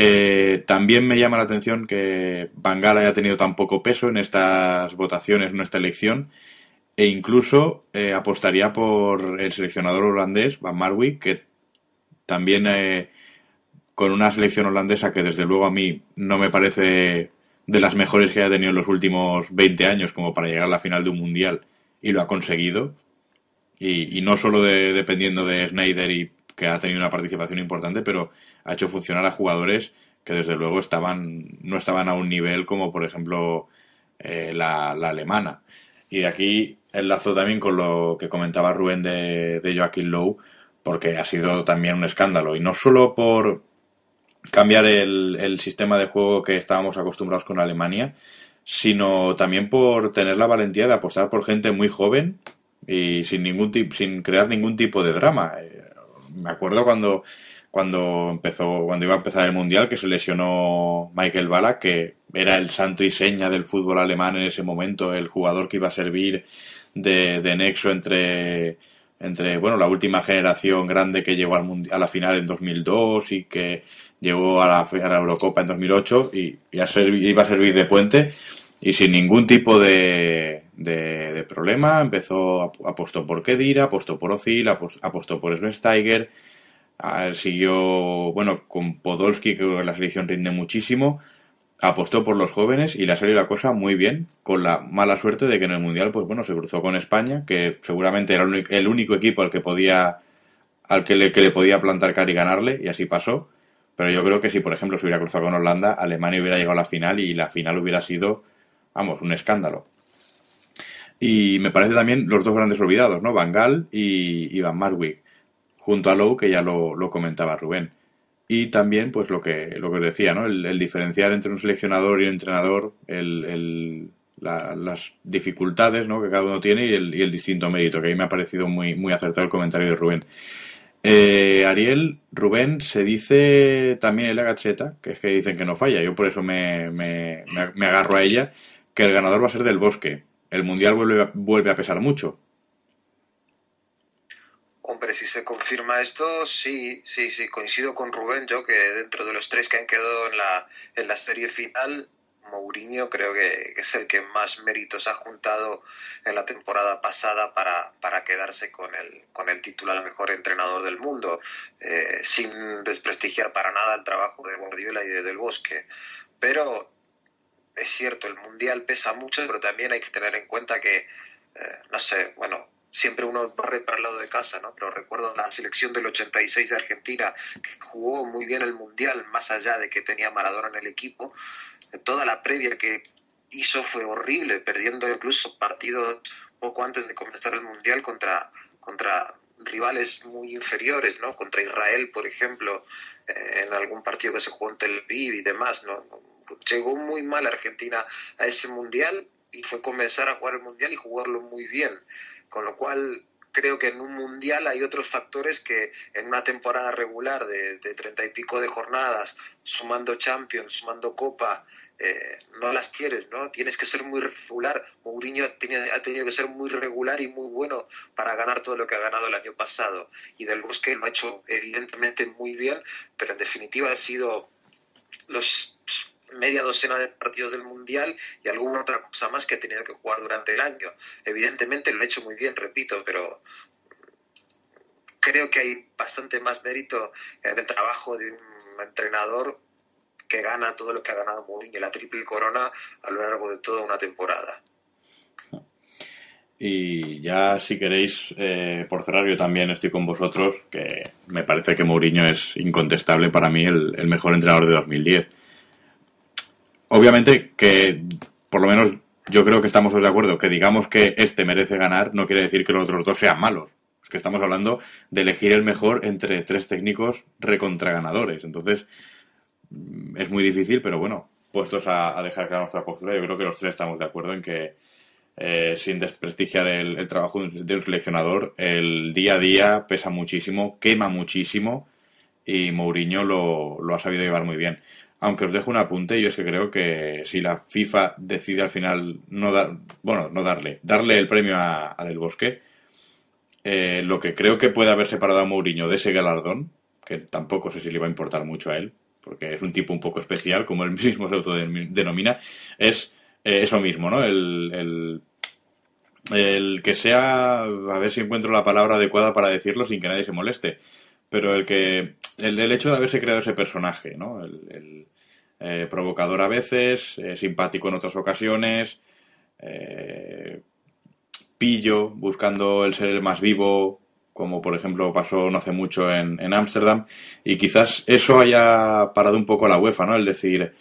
Eh, también me llama la atención que Bangal haya tenido tan poco peso en estas votaciones, en esta elección, e incluso eh, apostaría por el seleccionador holandés, Van Marwijk, que también eh, con una selección holandesa que desde luego a mí no me parece de las mejores que haya tenido en los últimos 20 años como para llegar a la final de un mundial y lo ha conseguido. Y, no solo dependiendo de Snyder y que ha tenido una participación importante, pero ha hecho funcionar a jugadores que desde luego estaban no estaban a un nivel como por ejemplo eh, la, alemana. Y de aquí enlazo también con lo que comentaba Rubén de, Joaquín Lowe, porque ha sido también un escándalo. Y no solo por cambiar el, el sistema de juego que estábamos acostumbrados con Alemania, sino también por tener la valentía de apostar por gente muy joven y sin ningún sin crear ningún tipo de drama. Me acuerdo cuando cuando empezó cuando iba a empezar el mundial que se lesionó Michael Ballack que era el santo y seña del fútbol alemán en ese momento, el jugador que iba a servir de, de nexo entre entre bueno la última generación grande que llegó al a la final en 2002 y que llegó a la, a Eurocopa en 2008 y, y iba a servir de puente. Y sin ningún tipo de, de, problema empezó, apostó por Kedira, apostó por Ozil, apostó por Schweinsteiger, siguió, bueno, con Podolski, que la selección rinde muchísimo, apostó por los jóvenes y le ha salido la cosa muy bien, con la mala suerte de que en el Mundial, pues bueno, se cruzó con España, que seguramente era el único, equipo al que podía, al que le, que le podía plantar cara y ganarle, y así pasó. Pero yo creo que si, por ejemplo, se hubiera cruzado con Holanda, Alemania hubiera llegado a la final y la final hubiera sido vamos, un escándalo. Y me parece también los dos grandes olvidados, ¿no? Van Gaal y, Van Marwijk, junto a Lowe, que ya lo, comentaba Rubén. Y también, pues lo que, lo que os decía, ¿no? El, diferenciar entre un seleccionador y un entrenador, el, las dificultades ¿no? que cada uno tiene y el, y el distinto mérito, que ahí me ha parecido muy, muy acertado el comentario de Rubén. Eh, Ariel, Rubén, se dice también en la gacheta, que es que dicen que no falla, yo por eso me, me, me agarro a ella, que el ganador va a ser del bosque. El mundial vuelve a, vuelve a pesar mucho. Hombre, si se confirma esto, sí, sí, sí, coincido con Rubén, yo que dentro de los tres que han quedado en la, en la serie final, Mourinho creo que es el que más méritos ha juntado en la temporada pasada para, para quedarse con el, con el título al mejor entrenador del mundo, eh, sin desprestigiar para nada el trabajo de Guardiola y de Del Bosque. Pero es cierto, el Mundial pesa mucho, pero también hay que tener en cuenta que, eh, no sé, bueno, siempre uno corre para el lado de casa, ¿no? Pero recuerdo la selección del 86 de Argentina, que jugó muy bien el Mundial, más allá de que tenía Maradona en el equipo. Toda la previa que hizo fue horrible, perdiendo incluso partidos poco antes de comenzar el Mundial contra, contra rivales muy inferiores, ¿no? Contra Israel, por ejemplo, eh, en algún partido que se jugó en Tel Aviv y demás, ¿no? Llegó muy mal Argentina a ese mundial y fue comenzar a jugar el mundial y jugarlo muy bien. Con lo cual creo que en un mundial hay otros factores que en una temporada regular de treinta y pico de jornadas, sumando Champions, sumando Copa, eh, no las tienes, ¿no? Tienes que ser muy regular. Mourinho ha tenido, que ser muy regular y muy bueno para ganar todo lo que ha ganado el año pasado. Y Del Bosque lo ha hecho evidentemente muy bien, pero en definitiva ha sido los media docena de partidos del Mundial y alguna otra cosa más que ha tenido que jugar durante el año. Evidentemente lo ha hecho muy bien, repito, pero creo que hay bastante más mérito en el trabajo de un entrenador que gana todo lo que ha ganado Mourinho, la triple corona a lo largo de toda una temporada. Y ya si queréis, eh, por cerrar, yo también estoy con vosotros, que me parece que Mourinho es incontestable para mí el mejor entrenador de 2010 obviamente que por lo menos yo creo que estamos de acuerdo que digamos que este merece ganar no quiere decir que los otros dos sean malos. Es que estamos hablando de elegir el mejor entre tres técnicos recontraganadores. Entonces, mm, es muy difícil, pero bueno, puestos a, dejar clara nuestra postura, yo creo que los tres estamos de acuerdo en que, eh, sin desprestigiar el, trabajo de un seleccionador, el día a día pesa muchísimo, quema muchísimo y Mourinho lo, lo ha sabido llevar muy bien. Aunque os dejo un apunte, yo es que creo que si la FIFA decide al final no dar, bueno, no darle, darle el premio a, Del Bosque, eh, lo que creo que puede haber separado a Mourinho de ese galardón, que tampoco sé si le va a importar mucho a él, porque es un tipo un poco especial, como él mismo se autodenomina, es eh, eso mismo, ¿no? El, el, el, que sea, a ver si encuentro la palabra adecuada para decirlo sin que nadie se moleste, pero el que el, hecho de haberse creado ese personaje, ¿no? El, eh, provocador a veces, eh, simpático en otras ocasiones, eh, pillo, buscando el ser el más vivo, como por ejemplo pasó no hace mucho en Ámsterdam, y quizás eso haya parado un poco la UEFA, ¿no? El decir,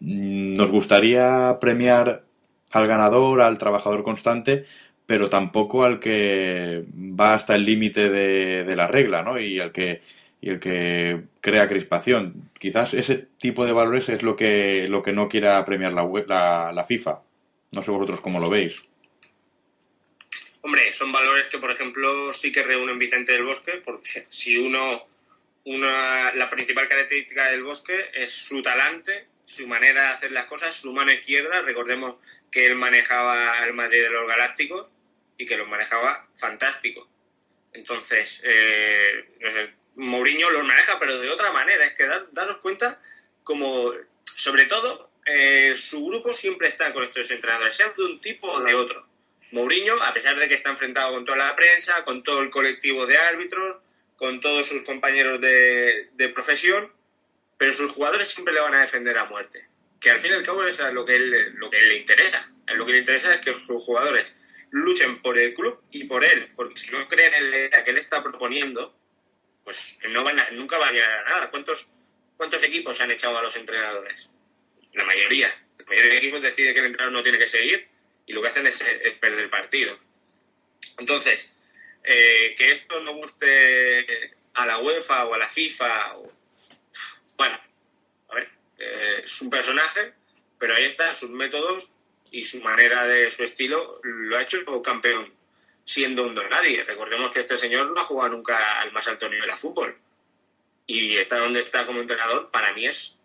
nos gustaría premiar al ganador, al trabajador constante, pero tampoco al que va hasta el límite de, la regla, ¿no? Y al que y el que crea crispación. Quizás ese tipo de valores es lo que lo que no quiera premiar la, la, la FIFA. No sé vosotros cómo lo veis. Hombre, son valores que, por ejemplo, sí que reúnen Vicente del Bosque, porque si uno, una, la principal característica del Bosque es su talante, su manera de hacer las cosas, su mano izquierda. Recordemos que él manejaba el Madrid de los Galácticos y que los manejaba fantástico. Entonces, eh, no sé, Mourinho los maneja, pero de otra manera. Es que daros cuenta como, sobre todo, eh, su grupo siempre está con estos entrenadores, sean de un tipo o de otro. Mourinho, a pesar de que está enfrentado con toda la prensa, con todo el colectivo de árbitros, con todos sus compañeros de, de profesión, pero sus jugadores siempre le van a defender a muerte que al fin y al cabo es lo que, él, lo que le interesa. Lo que le interesa es que sus jugadores luchen por el club y por él, porque si no creen en la idea que él está proponiendo, pues no van nunca va a llegar a nada. ¿Cuántos, ¿Cuántos equipos han echado a los entrenadores? La mayoría. La mayoría de equipos decide que el entrenador no tiene que seguir y lo que hacen es, perder partido. Entonces, eh, que esto no guste a la UEFA o a la FIFA, bueno, eh, es un personaje, pero ahí están sus métodos y su manera de su estilo lo ha hecho campeón siendo un don nadie. Recordemos que este señor no ha jugado nunca al más alto nivel de fútbol y está donde está como entrenador para mí es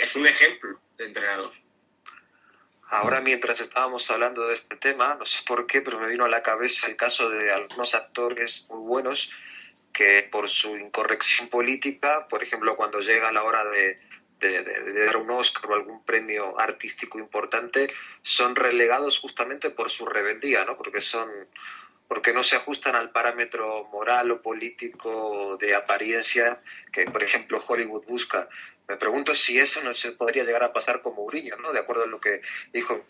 es un ejemplo de entrenador. Ahora mientras estábamos hablando de este tema, no sé por qué, pero me vino a la cabeza el caso de algunos actores muy buenos que por su incorrección política, por ejemplo, cuando llega la hora de de, dar un Oscar o algún premio artístico importante son relegados justamente por su rebeldía, ¿no? Porque son porque no se ajustan al parámetro moral o político de apariencia que, por ejemplo, Hollywood busca. Me pregunto si eso no se podría llegar a pasar con Mourinho, ¿no? De acuerdo a lo que dijo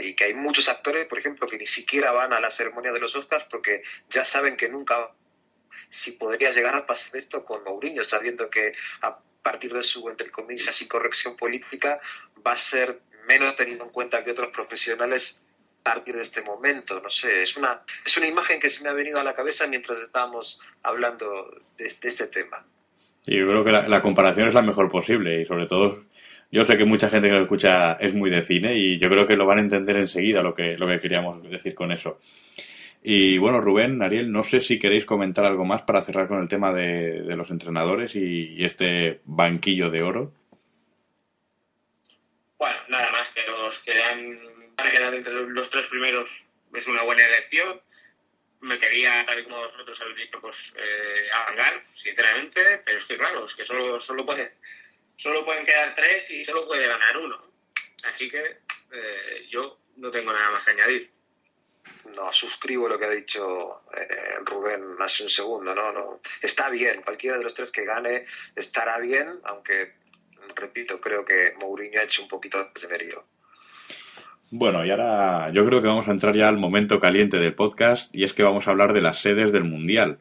y que hay muchos actores, por ejemplo, que ni siquiera van a la ceremonia de los Oscars porque ya saben que nunca si podría llegar a pasar esto con Mourinho, sabiendo que partir de su, entre comillas, incorrección política, va a ser menos tenido en cuenta que otros profesionales a partir de este momento. No sé, es una, es una imagen que se me ha venido a la cabeza mientras estábamos hablando de, este tema. Y yo creo que la, comparación es la mejor posible y sobre todo yo sé que mucha gente que lo escucha es muy de cine y yo creo que lo van a entender enseguida lo que, lo que queríamos decir con eso. Y bueno, Rubén, Ariel, no sé si queréis comentar algo más para cerrar con el tema de, los entrenadores y, este banquillo de oro. Bueno, nada más que los que han, van a quedar entre los tres primeros es una buena elección. Me quería, tal como vosotros habéis dicho, pues eh, sinceramente, pero es que claro, es que solo, solo, puede, solo pueden quedar tres y solo puede ganar uno. Así que eh, yo no tengo nada más que añadir no suscribo lo que ha dicho eh, Rubén hace un segundo, ¿no? no Está bien, cualquiera de los tres que gane estará bien, aunque, repito, creo que Mourinho ha hecho un poquito de mérito. Bueno, y ahora yo creo que vamos a entrar ya al momento caliente del podcast y es que vamos a hablar de las sedes del Mundial.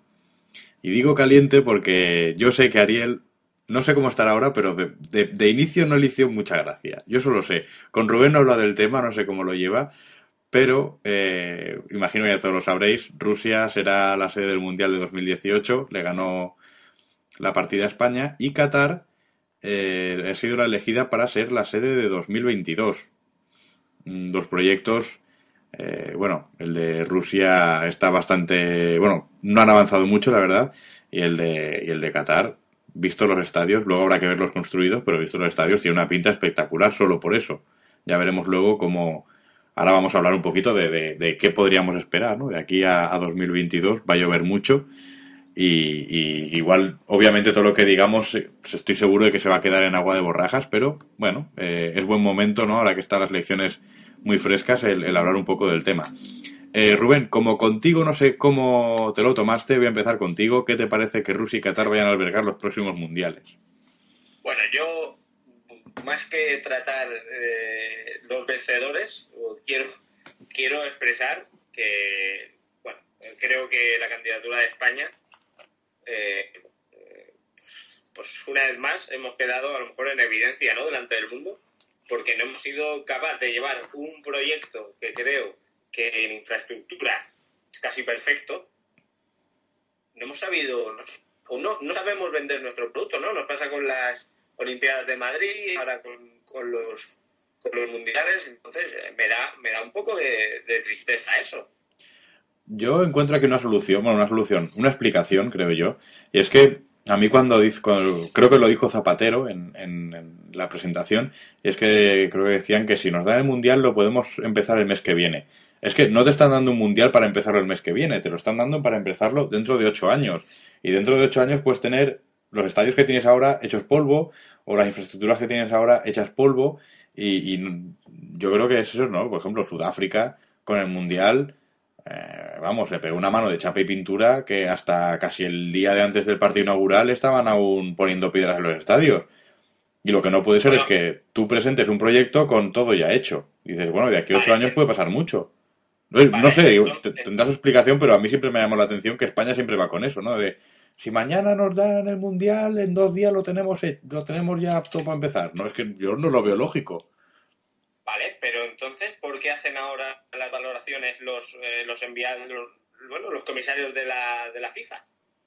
Y digo caliente porque yo sé que Ariel, no sé cómo estará ahora, pero de, de inicio no le hizo mucha gracia. Yo solo sé. Con Rubén no habla del tema, no sé cómo lo lleva, pero, eh, imagino que ya todos lo sabréis, Rusia será la sede del Mundial de 2018, le ganó la partida a España, y Qatar eh, ha sido la elegida para ser la sede de 2022. Mm, dos proyectos, eh, bueno, el de Rusia está bastante, bueno, no han avanzado mucho, la verdad, y el de, y el de Qatar, visto los estadios, luego habrá que verlos construidos, pero visto los estadios tiene una pinta espectacular solo por eso. Ya veremos luego cómo... Ahora vamos a hablar un poquito de, de, qué podríamos esperar, ¿no? De aquí a, a 2022 va a llover mucho y, igual, obviamente, todo lo que digamos, eh, pues estoy seguro de que se va a quedar en agua de borrajas, pero bueno, eh, es buen momento, ¿no? Ahora que están las lecciones muy frescas, el, hablar un poco del tema. Eh, Rubén, como contigo no sé cómo te lo tomaste, voy a empezar contigo. ¿Qué te parece que Rusia y Qatar vayan a albergar los próximos mundiales? Bueno, yo, más que tratar los vencedores, quiero, quiero expresar que, bueno, creo que la candidatura de España eh, pues una vez más hemos quedado a lo mejor en evidencia ¿no? delante del mundo, porque no hemos sido capaces de llevar un proyecto que creo que en infraestructura es casi perfecto. No hemos sabido, o no, no sabemos vender nuestro producto, ¿no? Nos pasa con las Olimpiadas de Madrid, ahora con, con los, con los mundiales, entonces eh, me da, me da un poco de, tristeza eso. Yo encuentro aquí una solución, bueno, una solución, una explicación, creo yo. Y es que a mí cuando, creo que lo dijo Zapatero en, en, la presentación, es que creo que decían que si nos dan el mundial lo podemos empezar el mes que viene. Es que no te están dando un mundial para empezarlo el mes que viene, te lo están dando para empezarlo dentro de ocho años. Y dentro de ocho años puedes tener los estadios que tienes ahora hechos polvo, o las infraestructuras que tienes ahora hechas polvo, y, y yo creo que es eso, ¿no? Por ejemplo, Sudáfrica con el mundial eh, vamos, se pegó una mano de chapa y pintura que hasta casi el día de antes del partido inaugural estaban aún poniendo piedras en los estadios. Y lo que no puede ser es que tú presentes un proyecto con todo ya hecho. Y dices, bueno, de aquí a ocho años puede pasar mucho. No, sé, tendrás su explicación, pero a mí siempre me llamó la atención que España siempre va con eso, ¿no? De si mañana nos dan el mundial, en dos días lo tenemos, lo tenemos ya apto para empezar. No, es que yo no lo veo lógico. Vale, pero entonces, ¿por qué hacen ahora las valoraciones los, eh, los enviados, los, bueno, los comisarios de la, de la FIFA?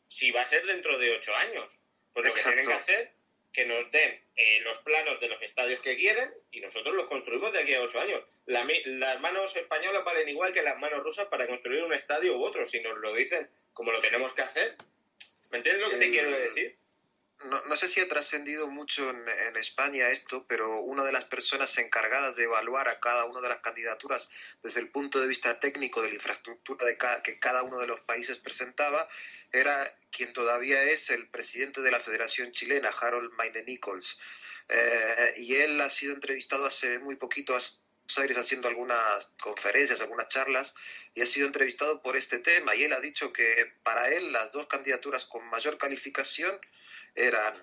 Si va a ser dentro de ocho años. Pues lo que tienen que hacer que nos den eh, los planos de los estadios que quieren y nosotros los construimos de aquí a ocho años. las manos españolas valen igual que las manos rusas para construir un estadio u otro. Si nos lo dicen como lo tenemos que hacer, ¿me entiendes lo que te quiero decir? no, no, sé si ha trascendido mucho en, España esto, pero una de las personas encargadas de evaluar a cada una de las candidaturas desde el punto de vista técnico de la infraestructura de que cada uno de los países presentaba era quien todavía es el presidente de la Federación Chilena, Harold Maine Nichols. Eh, y él ha sido entrevistado hace muy poquito Aires haciendo algunas conferencias, algunas charlas, y ha sido entrevistado por este tema. Y él ha dicho que para él las dos candidaturas con mayor calificación eran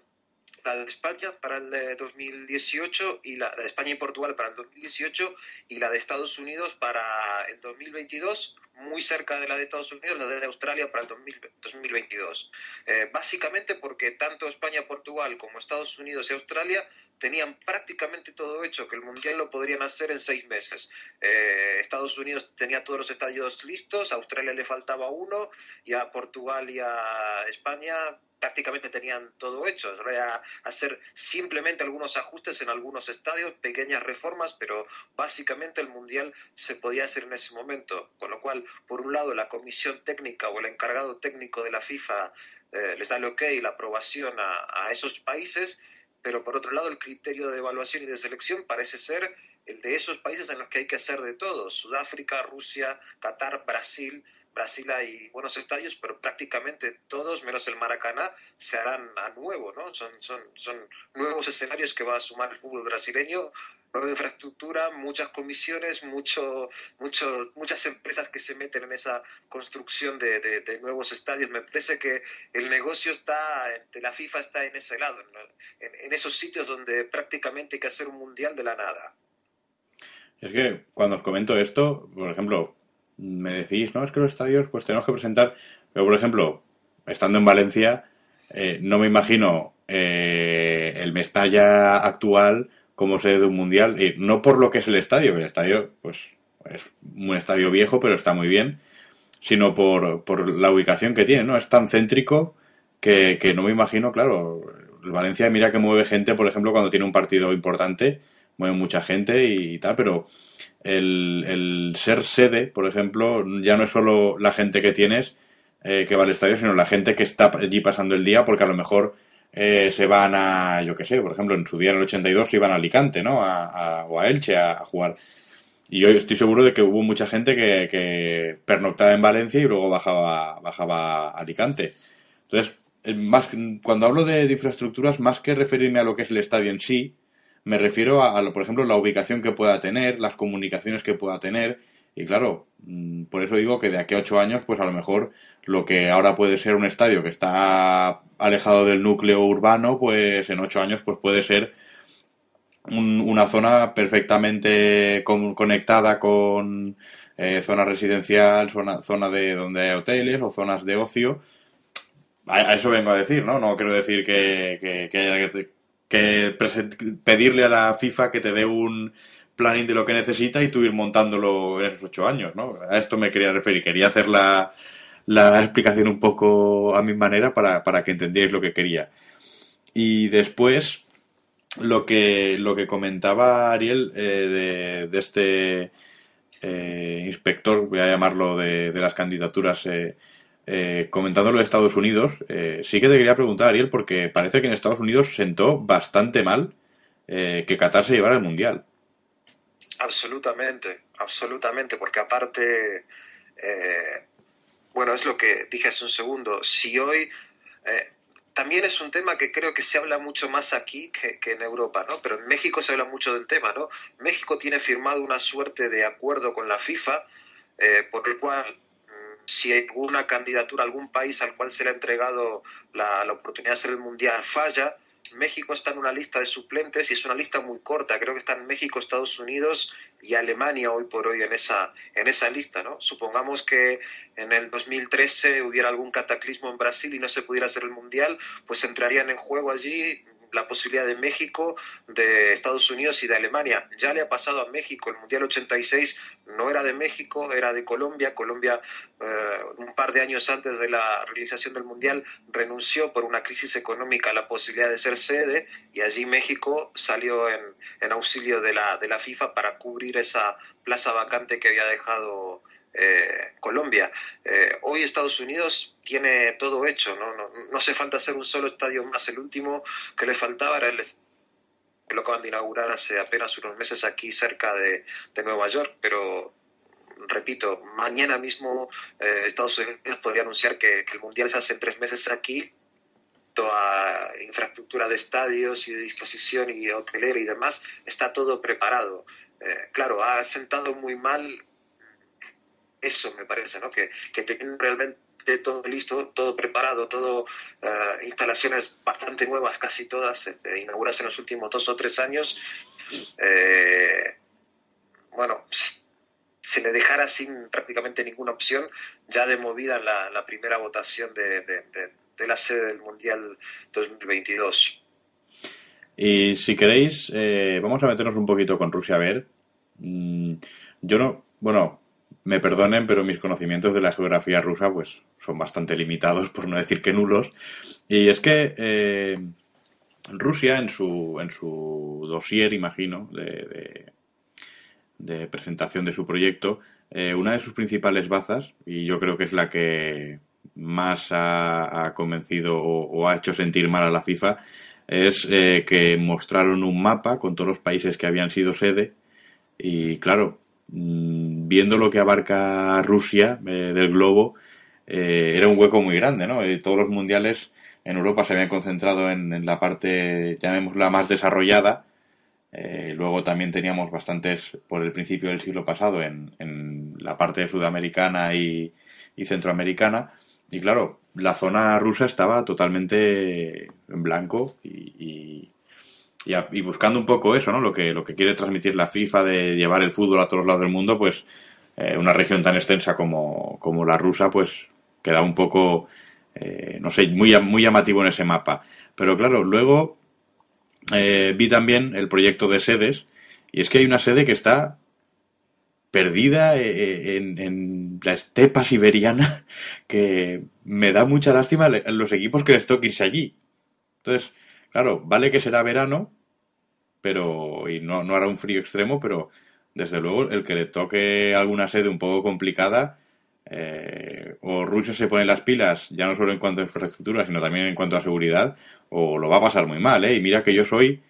la de España para el 2018 y la de España y Portugal para el 2018 y la de Estados Unidos para el 2022 muy cerca de la de Estados Unidos, la de Australia para el 2022. Eh, básicamente porque tanto España, Portugal como Estados Unidos y Australia tenían prácticamente todo hecho, que el Mundial lo podrían hacer en seis meses. Eh, Estados Unidos tenía todos los estadios listos, a Australia le faltaba uno y a Portugal y a España prácticamente tenían todo hecho. Era hacer simplemente algunos ajustes en algunos estadios, pequeñas reformas, pero básicamente el Mundial se podía hacer en ese momento. Con lo cual, por un lado, la comisión técnica o el encargado técnico de la FIFA eh, les da el ok la aprobación a, a esos países, pero por otro lado, el criterio de evaluación y de selección parece ser el de esos países en los que hay que hacer de todo. Sudáfrica, Rusia, Qatar, Brasil Brasil hay buenos estadios, pero prácticamente todos, menos el Maracaná, se harán a nuevo, ¿no? Son, son, son nuevos escenarios que va a sumar el fútbol brasileño, nueva infraestructura, muchas comisiones, mucho, mucho, muchas empresas que se meten en esa construcción de, de, nuevos estadios. Me parece que el negocio está, de la FIFA está en ese lado, en, en esos sitios donde prácticamente hay que hacer un mundial de la nada. Es que cuando os comento esto, por ejemplo, me decís, no, es que los estadios pues tenemos que presentar, pero por ejemplo, estando en Valencia, eh, no me imagino eh, el Mestalla actual como sede de un mundial, y no por lo que es el estadio, el estadio pues es un estadio viejo, pero está muy bien, sino por, por la ubicación que tiene, ¿no? Es tan céntrico que, que no me imagino, claro, Valencia mira que mueve gente, por ejemplo, cuando tiene un partido importante, mueve mucha gente y tal, pero el, el, ser sede, por ejemplo, ya no es solo la gente que tienes, eh, que va al estadio, sino la gente que está allí pasando el día, porque a lo mejor eh, se van a, yo qué sé, por ejemplo, en su día en el 82 se iban a Alicante, ¿no? A, o a Elche a, jugar. Y yo estoy seguro de que hubo mucha gente que, que pernoctaba en Valencia y luego bajaba, bajaba a Alicante. Entonces, más, cuando hablo de, infraestructuras, más que referirme a lo que es el estadio en sí, me refiero a, por ejemplo, la ubicación que pueda tener, las comunicaciones que pueda tener. Y claro, mm, por eso digo que de aquí a ocho años, pues a lo mejor lo que ahora puede ser un estadio que está alejado del núcleo urbano, pues en ocho años pues puede ser una zona perfectamente conectada con eh, zona residencial, zona, zona de donde hay hoteles o zonas de ocio a, eso vengo a decir, ¿no? No quiero decir que, que, que, que pedirle a la FIFA que te dé un planning de lo que necesita y tú ir montándolo en esos ocho años, ¿no? A esto me quería referir. Quería hacer la, la explicación un poco a mi manera para, para que entendierais lo que quería. Y después, lo que, lo que comentaba Ariel eh, de, de, este eh, inspector, voy a llamarlo de, de las candidaturas eh, eh, comentando lo de Estados Unidos, eh, sí que te quería preguntar, Ariel, porque parece que en Estados Unidos sentó bastante mal eh, que Qatar se llevara el Mundial. Absolutamente, absolutamente, porque aparte, bueno, es lo que dije hace un segundo, si hoy... también es un tema que creo que se habla mucho más aquí que, que, en Europa, ¿no? Pero en México se habla mucho del tema, ¿no? México tiene firmado una suerte de acuerdo con la FIFA por el cual si alguna candidatura, algún país al cual se le ha entregado la, oportunidad de hacer el Mundial falla, México está en una lista de suplentes y es una lista muy corta. Creo que están México, Estados Unidos y Alemania hoy por hoy en esa, en esa lista. ¿no? Supongamos que en el 2013 hubiera algún cataclismo en Brasil y no se pudiera hacer el Mundial, pues entrarían en juego allí la posibilidad de México, de Estados Unidos y de Alemania. Ya le ha pasado a México, el Mundial 86 no era de México, era de Colombia. Colombia, eh, un par de años antes de la realización del Mundial, renunció por una crisis económica a la posibilidad de ser sede y allí México salió en, en auxilio de la, de la FIFA para cubrir esa plaza vacante que había dejado eh, Colombia. Eh, hoy Estados Unidos tiene todo hecho, ¿no? No, hace falta hacer un solo estadio más. El último que le faltaba era el que lo acaban de inaugurar hace apenas unos meses aquí cerca de, Nueva York, pero repito, mañana mismo eh, Estados Unidos podría anunciar que, el Mundial se hace tres meses aquí, toda infraestructura de estadios y de disposición y hotelera y demás, está todo preparado. Claro, ha sentado muy mal eso me parece, ¿no? Que, que tienen realmente todo listo, todo preparado, todo uh, instalaciones bastante nuevas, casi todas, eh, inauguradas en los últimos dos o tres años. Eh, bueno, se le dejara sin prácticamente ninguna opción ya de movida la, la primera votación de, de, la sede del Mundial 2022. Y si queréis, eh, vamos a meternos un poquito con Rusia a ver. Mm, yo no, bueno, me perdonen, pero mis conocimientos de la geografía rusa pues son bastante limitados, por no decir que nulos. Y es que eh, Rusia en su, en su dossier, imagino, de, de, presentación de su proyecto, eh, una de sus principales bazas, y yo creo que es la que más ha, convencido o, ha hecho sentir mal a la FIFA, es eh, que mostraron un mapa con todos los países que habían sido sede. Y claro, Mm, viendo lo que abarca Rusia eh, del globo, eh, era un hueco muy grande, ¿no? Eh, todos los mundiales en Europa se habían concentrado en, la parte, llamémosla, más desarrollada. luego también teníamos bastantes, por el principio del siglo pasado, en, la parte sudamericana y, centroamericana. Y claro, la zona rusa estaba totalmente en blanco y, buscando un poco eso, ¿no? Lo que, lo que quiere transmitir la FIFA de llevar el fútbol a todos lados del mundo, pues eh, una región tan extensa como, como, la rusa, pues queda un poco, eh, no sé, muy, muy llamativo en ese mapa. Pero claro, luego eh, vi también el proyecto de sedes, y es que hay una sede que está perdida en, en, la estepa siberiana, que me da mucha lástima los equipos que les toque irse allí. Entonces, Claro, vale que será verano, pero y no, no hará un frío extremo, pero desde luego el que le toque alguna sede un poco complicada, eh, o Rusia se pone las pilas, ya no solo en cuanto a infraestructura, sino también en cuanto a seguridad, o lo va a pasar muy mal, ¿eh? Y mira que yo soy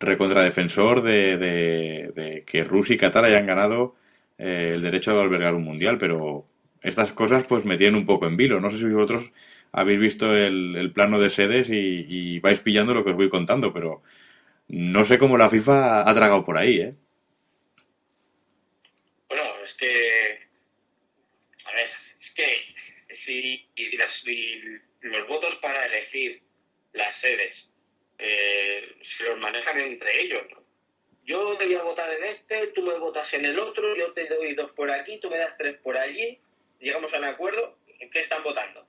recontradefensor de, de, de que Rusia y Qatar hayan ganado eh, el derecho a albergar un mundial, pero estas cosas pues me tienen un poco en vilo. No sé si vosotros habéis visto el, el plano de sedes y, y, vais pillando lo que os voy contando, pero no sé cómo la FIFA ha tragado por ahí, ¿eh? Bueno, es que... A ver, es que si, las, los votos para elegir las sedes eh, se los manejan entre ellos. Yo debía votar en este, tú me votas en el otro, yo te doy dos por aquí, tú me das tres por allí, llegamos a un acuerdo, ¿en qué están votando?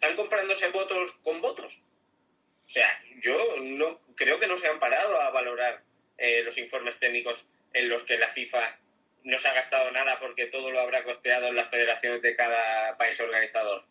¿Están comprándose votos con votos? O sea, yo no creo que no se han parado a valorar eh, los informes técnicos en los que la FIFA no se ha gastado nada porque todo lo habrá costeado en las federaciones de cada país organizador.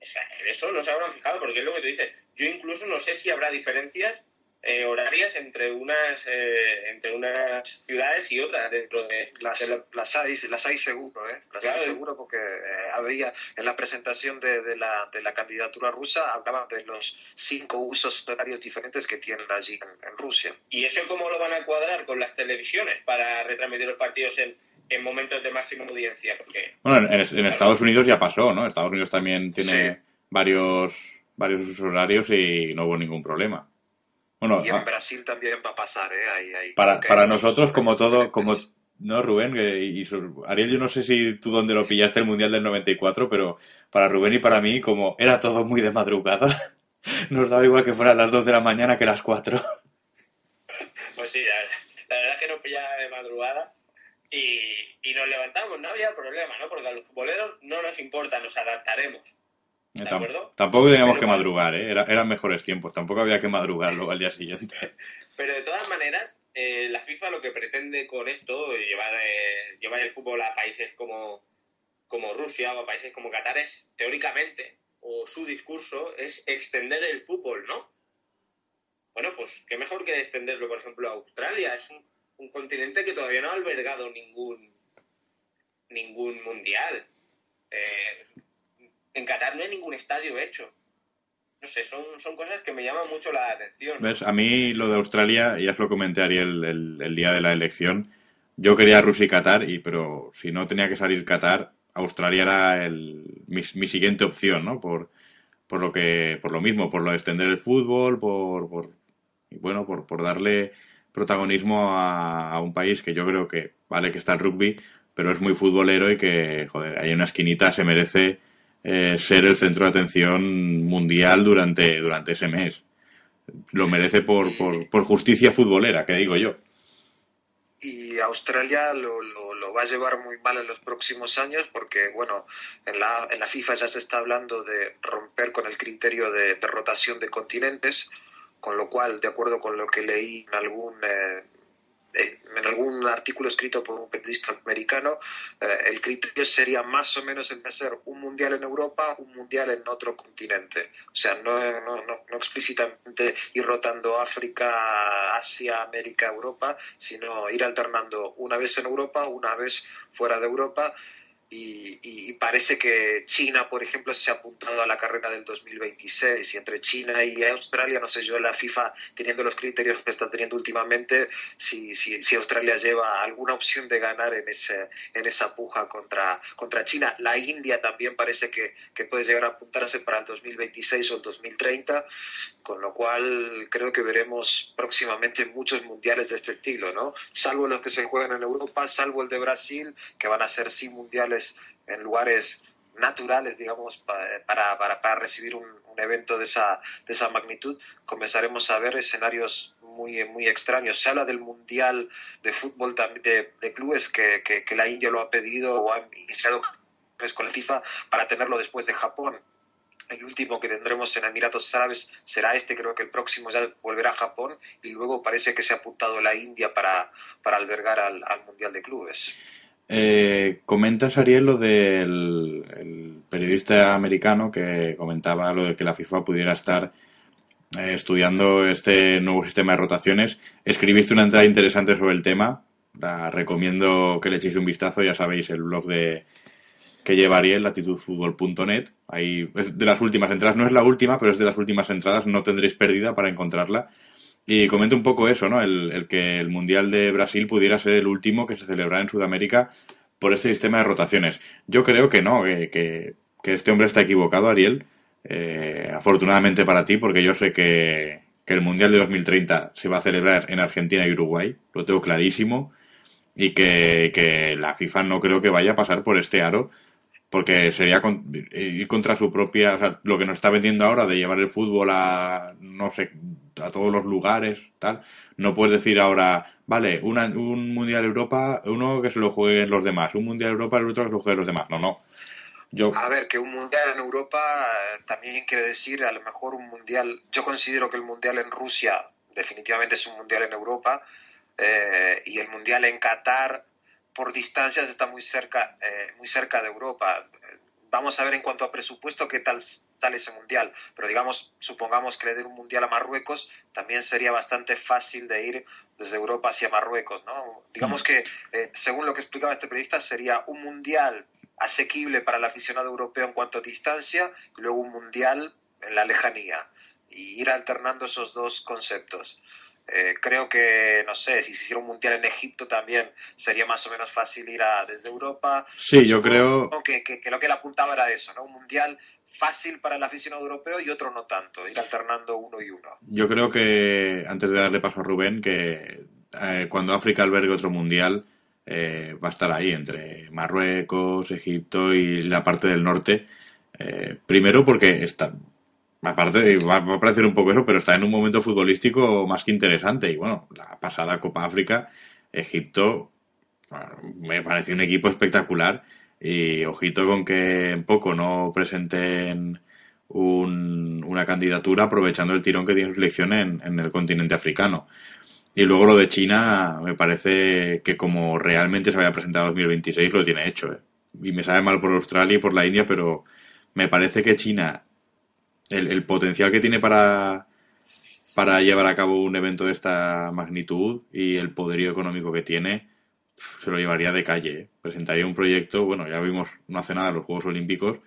O sea, en eso no se habrán fijado, porque es lo que te dice. Yo incluso no sé si habrá diferencias eh, horarias entre unas eh, entre unas ciudades y otras dentro de las de la... las hay las hay seguro eh las claro. hay seguro porque eh, había en la presentación de, de, la de la candidatura rusa hablaban de los cinco usos horarios diferentes que tienen allí en, en, Rusia y eso cómo lo van a cuadrar con las televisiones para retransmitir los partidos en, en momentos de máxima audiencia porque bueno en, en claro. Estados Unidos ya pasó no Estados Unidos también tiene sí. varios varios usos horarios y no hubo ningún problema bueno, y en ah, Brasil también va a pasar, ¿eh? Ahí, ahí para para nosotros, como todo, como no, Rubén, y, y, Ariel, yo no sé si tú dónde lo pillaste el Mundial del 94, pero para Rubén y para mí, como era todo muy de madrugada, nos daba igual que fueran las 2 de la mañana que las 4. Pues sí, la, la verdad es que nos pillaba de madrugada y, y nos levantamos, no había problema, ¿no? Porque a los futboleros no nos importa, nos adaptaremos. ¿De acuerdo? Tampoco teníamos Pero, que madrugar, ¿eh? Era, eran mejores tiempos, tampoco había que madrugar luego al día siguiente. Pero de todas maneras, eh, la FIFA lo que pretende con esto, llevar, eh, llevar el fútbol a países como, como Rusia o a países como Qatar, es teóricamente, o su discurso, es extender el fútbol, ¿no? Bueno, pues qué mejor que extenderlo, por ejemplo, a Australia. Es un, un continente que todavía no ha albergado ningún, ningún mundial. Eh, en Qatar no hay ningún estadio hecho. No sé, son, son cosas que me llaman mucho la atención. A mí lo de Australia, ya os lo comenté Ariel el, el, día de la elección, yo quería Rusia y Qatar, y, pero si no tenía que salir Qatar, Australia era el, mi, mi siguiente opción, ¿no? Por, por lo que por lo mismo, por lo de extender el fútbol, por, por y bueno, por, por darle protagonismo a, a, un país que yo creo que vale que está el rugby, pero es muy futbolero y que, joder, hay una esquinita, se merece eh, ser el centro de atención mundial durante, durante ese mes. Lo merece por, por, por justicia futbolera, que digo yo. Y Australia lo, lo, lo, va a llevar muy mal en los próximos años porque, bueno, en la, en la FIFA ya se está hablando de romper con el criterio de, de rotación de continentes, con lo cual, de acuerdo con lo que leí en algún eh, en algún artículo escrito por un periodista americano, eh, el criterio sería más o menos el de hacer un mundial en Europa, un mundial en otro continente. O sea, no, no, no explícitamente ir rotando África, Asia, América, Europa, sino ir alternando una vez en Europa, una vez fuera de Europa y, y, parece que China, por ejemplo, se ha apuntado a la carrera del 2026 y entre China y Australia, no sé yo, la FIFA, teniendo los criterios que está teniendo últimamente, si, si, si Australia lleva alguna opción de ganar en, ese, en esa puja contra, contra China. La India también parece que, que puede llegar a apuntarse para el 2026 o el 2030, con lo cual creo que veremos próximamente muchos mundiales de este estilo, ¿no? Salvo los que se juegan en Europa, salvo el de Brasil, que van a ser sí mundiales en lugares naturales, digamos, para, para, para recibir un, evento de esa, de esa magnitud, comenzaremos a ver escenarios muy, muy extraños. Se habla del Mundial de Fútbol de, de clubes que, que, la India lo ha pedido o ha iniciado con la FIFA para tenerlo después de Japón. El último que tendremos en Emiratos Árabes será este, creo que el próximo ya volverá a Japón y luego parece que se ha apuntado la India para, para albergar al, al Mundial de Clubes. Eh, comentas, Ariel, lo del el periodista americano que comentaba lo de que la FIFA pudiera estar eh, estudiando este nuevo sistema de rotaciones. Escribiste una entrada interesante sobre el tema. La recomiendo que le echéis un vistazo. Ya sabéis, el blog de, que lleva Ariel, latitudfutbol.net. Ahí es de las últimas entradas, no es la última, pero es de las últimas entradas, no tendréis pérdida para encontrarla. Y comenta un poco eso, ¿no? El, el, que el Mundial de Brasil pudiera ser el último que se celebrara en Sudamérica por este sistema de rotaciones. Yo creo que no, que, que, que este hombre está equivocado, Ariel. Eh, afortunadamente para ti, porque yo sé que, que, el Mundial de 2030 se va a celebrar en Argentina y Uruguay, lo tengo clarísimo, y que, que la FIFA no creo que vaya a pasar por este aro porque sería con, ir contra su propia, o sea, lo que nos está vendiendo ahora de llevar el fútbol a, no sé, a todos los lugares, tal, no puedes decir ahora, vale, una, un Mundial Europa, uno que se lo jueguen los demás, un Mundial Europa, el otro que se lo jueguen los demás, no, no. Yo... A ver, que un Mundial en Europa eh, también quiere decir, a lo mejor un Mundial, yo considero que el Mundial en Rusia definitivamente es un Mundial en Europa, eh, y el Mundial en Qatar por distancias está muy cerca, eh, muy cerca de Europa. Vamos a ver en cuanto a presupuesto qué tal sale ese mundial. Pero digamos, supongamos que le den un mundial a Marruecos, también sería bastante fácil de ir desde Europa hacia Marruecos, ¿no? Digamos que, eh, según lo que explicaba este periodista, sería un mundial asequible para el aficionado europeo en cuanto a distancia y luego un mundial en la lejanía. Y ir alternando esos dos conceptos. Eh, creo que, no sé, si se hiciera un mundial en Egipto también sería más o menos fácil ir a, desde Europa. Sí, yo creo. Que, que, que, lo que él apuntaba era eso, ¿no? Un mundial fácil para el aficionado europeo y otro no tanto, ir alternando uno y uno. Yo creo que, antes de darle paso a Rubén, que eh, cuando África albergue otro mundial, eh, va a estar ahí entre Marruecos, Egipto y la parte del norte. Eh, primero porque está, aparte va, a parecer un poco eso, pero está en un momento futbolístico más que interesante. Y bueno, la pasada Copa África, Egipto, me pareció un equipo espectacular. Y ojito con que en poco no presenten un, una candidatura aprovechando el tirón que tiene su selección en, el continente africano. Y luego lo de China, me parece que como realmente se había presentado en 2026, lo tiene hecho. ¿eh? Y me sabe mal por Australia y por la India, pero me parece que China el, potencial que tiene para, para llevar a cabo un evento de esta magnitud y el poderío económico que tiene, se lo llevaría de calle. ¿eh? Presentaría un proyecto, bueno, ya vimos no hace nada los Juegos Olímpicos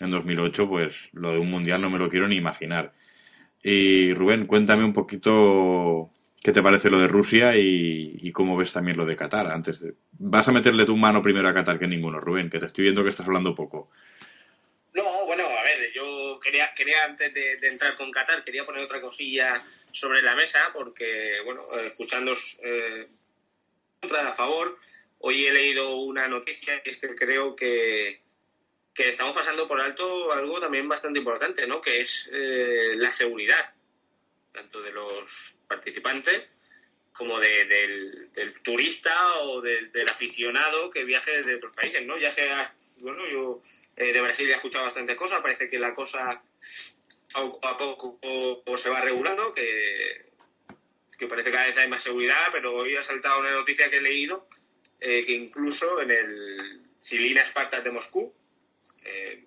en 2008, pues lo de un mundial no me lo quiero ni imaginar. Y Rubén, cuéntame un poquito qué te parece lo de Rusia y, y cómo ves también lo de Qatar. Antes de... Vas a meterle tu mano primero a Qatar que ninguno, Rubén, que te estoy viendo que estás hablando poco. No, bueno, quería, quería antes de, entrar con Qatar, quería poner otra cosilla sobre la mesa, porque, bueno, escuchando eh, a favor, hoy he leído una noticia, y es que creo que, que estamos pasando por alto algo también bastante importante, ¿no? Que es eh, la seguridad, tanto de los participantes como de, del, turista o del, aficionado que viaje desde otros países, ¿no? Ya sea, bueno, yo eh, de Brasil he escuchado bastantes cosas, parece que la cosa poco a poco se va regulando, que, que parece que cada vez hay más seguridad, pero hoy ha saltado una noticia que he leído eh, que incluso en el Silina Spartak de Moscú, eh,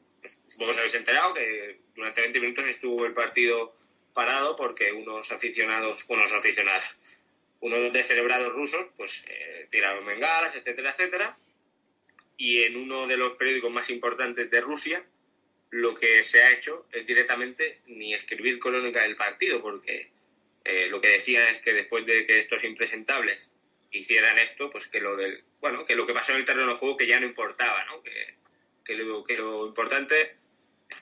vos habéis enterado que durante 20 minutos estuvo el partido parado porque unos aficionados, unos aficionados, unos descerebrados rusos, pues eh, tiraron bengalas, etcétera, etcétera. Y en uno de los periódicos más importantes de Rusia, lo que se ha hecho es directamente ni escribir crónica del partido, porque eh, lo que decían es que después de que estos impresentables hicieran esto, pues que lo del, bueno, que lo que pasó en el terreno de juego que ya no importaba, ¿no? Que, que, lo, que lo importante,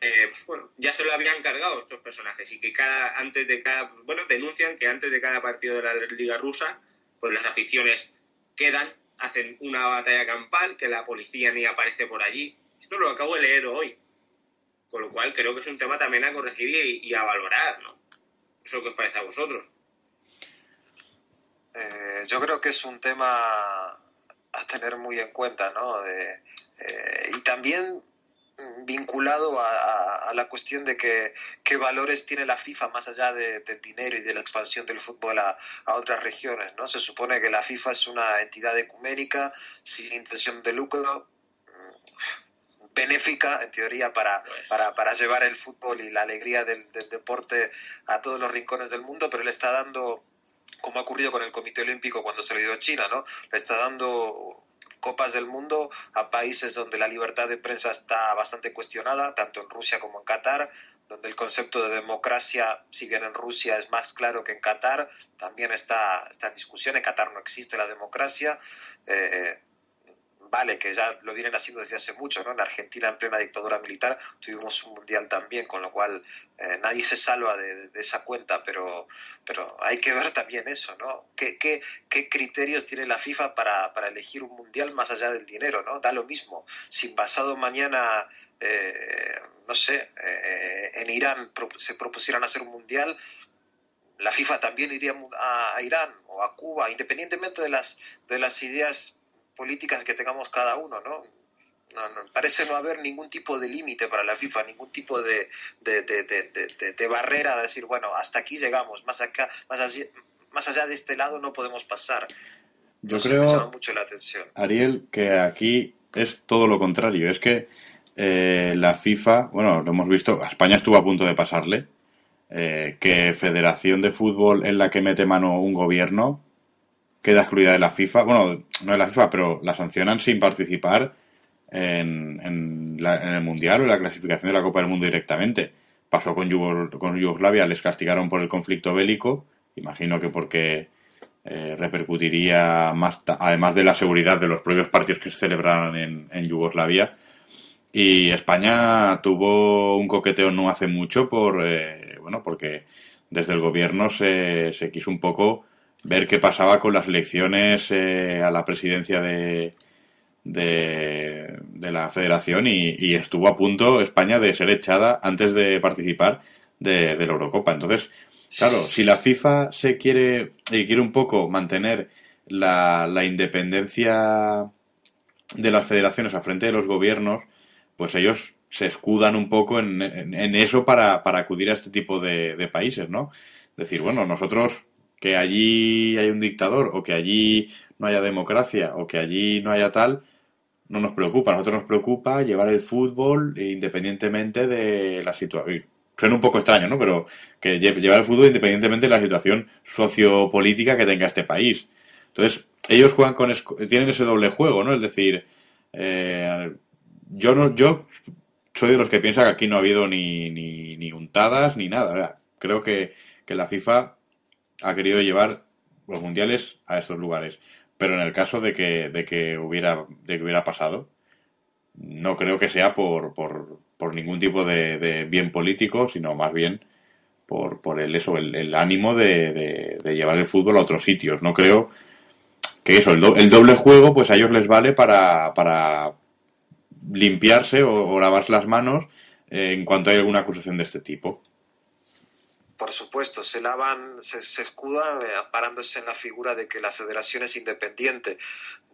eh, pues bueno, ya se lo habían cargado estos personajes y que cada, antes de cada, bueno, denuncian que antes de cada partido de la Liga Rusa, pues las aficiones quedan, hacen una batalla campal, que la policía ni aparece por allí. Esto lo acabo de leer hoy. Con lo cual creo que es un tema también a corregir y, a valorar, ¿no? ¿Eso qué os parece a vosotros? Eh, yo creo que es un tema a tener muy en cuenta, ¿no? Eh, y también vinculado a, a, la cuestión de que qué valores tiene la FIFA más allá de, del dinero y de la expansión del fútbol a, a, otras regiones, ¿no? Se supone que la FIFA es una entidad ecuménica sin intención de lucro benéfica, en teoría, para, para, para, llevar el fútbol y la alegría del, del, deporte a todos los rincones del mundo, pero le está dando, como ha ocurrido con el Comité Olímpico cuando se lo dio a China, ¿no? Le está dando copas del mundo a países donde la libertad de prensa está bastante cuestionada, tanto en Rusia como en Qatar, donde el concepto de democracia, si bien en Rusia es más claro que en Qatar, también está, en discusión. En Qatar no existe la democracia. Eh, vale, que ya lo vienen haciendo desde hace mucho, ¿no? En Argentina, en plena dictadura militar, tuvimos un mundial también, con lo cual eh, nadie se salva de, esa cuenta, pero, pero hay que ver también eso, ¿no? ¿Qué, qué, qué criterios tiene la FIFA para, para, elegir un mundial más allá del dinero, ¿no? Da lo mismo. Si pasado mañana, eh, no sé, eh, en Irán se propusieran hacer un mundial, la FIFA también iría a, a Irán o a Cuba, independientemente de las, de las ideas políticas que tengamos cada uno, ¿no? parece no haber ningún tipo de límite para la FIFA, ningún tipo de, de, barrera a decir, bueno, hasta aquí llegamos, más, acá, más, allá, más allá de este lado no podemos pasar. Yo creo, mucho la atención. Ariel, que aquí es todo lo contrario, es que eh, la FIFA, bueno, lo hemos visto, España estuvo a punto de pasarle, eh, que Federación de Fútbol en la que mete mano un gobierno queda excluida de la FIFA. Bueno, no de la FIFA, pero la sancionan sin participar en, el Mundial o en la clasificación de la Copa del Mundo directamente. Pasó con, Yugoslavia, les castigaron por el conflicto bélico, imagino que porque eh, repercutiría más, además de la seguridad de los propios partidos que se celebraron en, Yugoslavia. Y España tuvo un coqueteo no hace mucho por, eh, bueno, porque desde el gobierno se quiso un poco ver qué pasaba con las elecciones eh, a la presidencia de, de, la federación y, estuvo a punto España de ser echada antes de participar de, la Eurocopa. Entonces, claro, si la FIFA se quiere y quiere un poco mantener la, la independencia de las federaciones a frente de los gobiernos, pues ellos se escudan un poco en, en, eso para, para, acudir a este tipo de, de países, ¿no? Decir, bueno, nosotros que allí hay un dictador o que allí no haya democracia o que allí no haya tal, no nos preocupa. A nosotros nos preocupa llevar el fútbol independientemente de la situación. Suena un poco extraño, ¿no? Pero que llevar el fútbol independientemente de la situación sociopolítica que tenga este país. Entonces, ellos juegan con tienen ese doble juego, ¿no? Es decir, eh, yo no, yo soy de los que piensa que aquí no ha habido ni, ni, ni untadas ni nada. Creo que, que la FIFA ha querido llevar los mundiales a estos lugares. Pero en el caso de que, de que, hubiera, de que hubiera pasado, no creo que sea por, por, por ningún tipo de, bien político, sino más bien por, por el, eso, el, ánimo de, de, llevar el fútbol a otros sitios. No creo que eso, el, doble juego, pues a ellos les vale para, para limpiarse o, o lavarse las manos en cuanto hay alguna acusación de este tipo por supuesto, se lavan, se, escudan eh, amparándose en la figura de que la federación es independiente.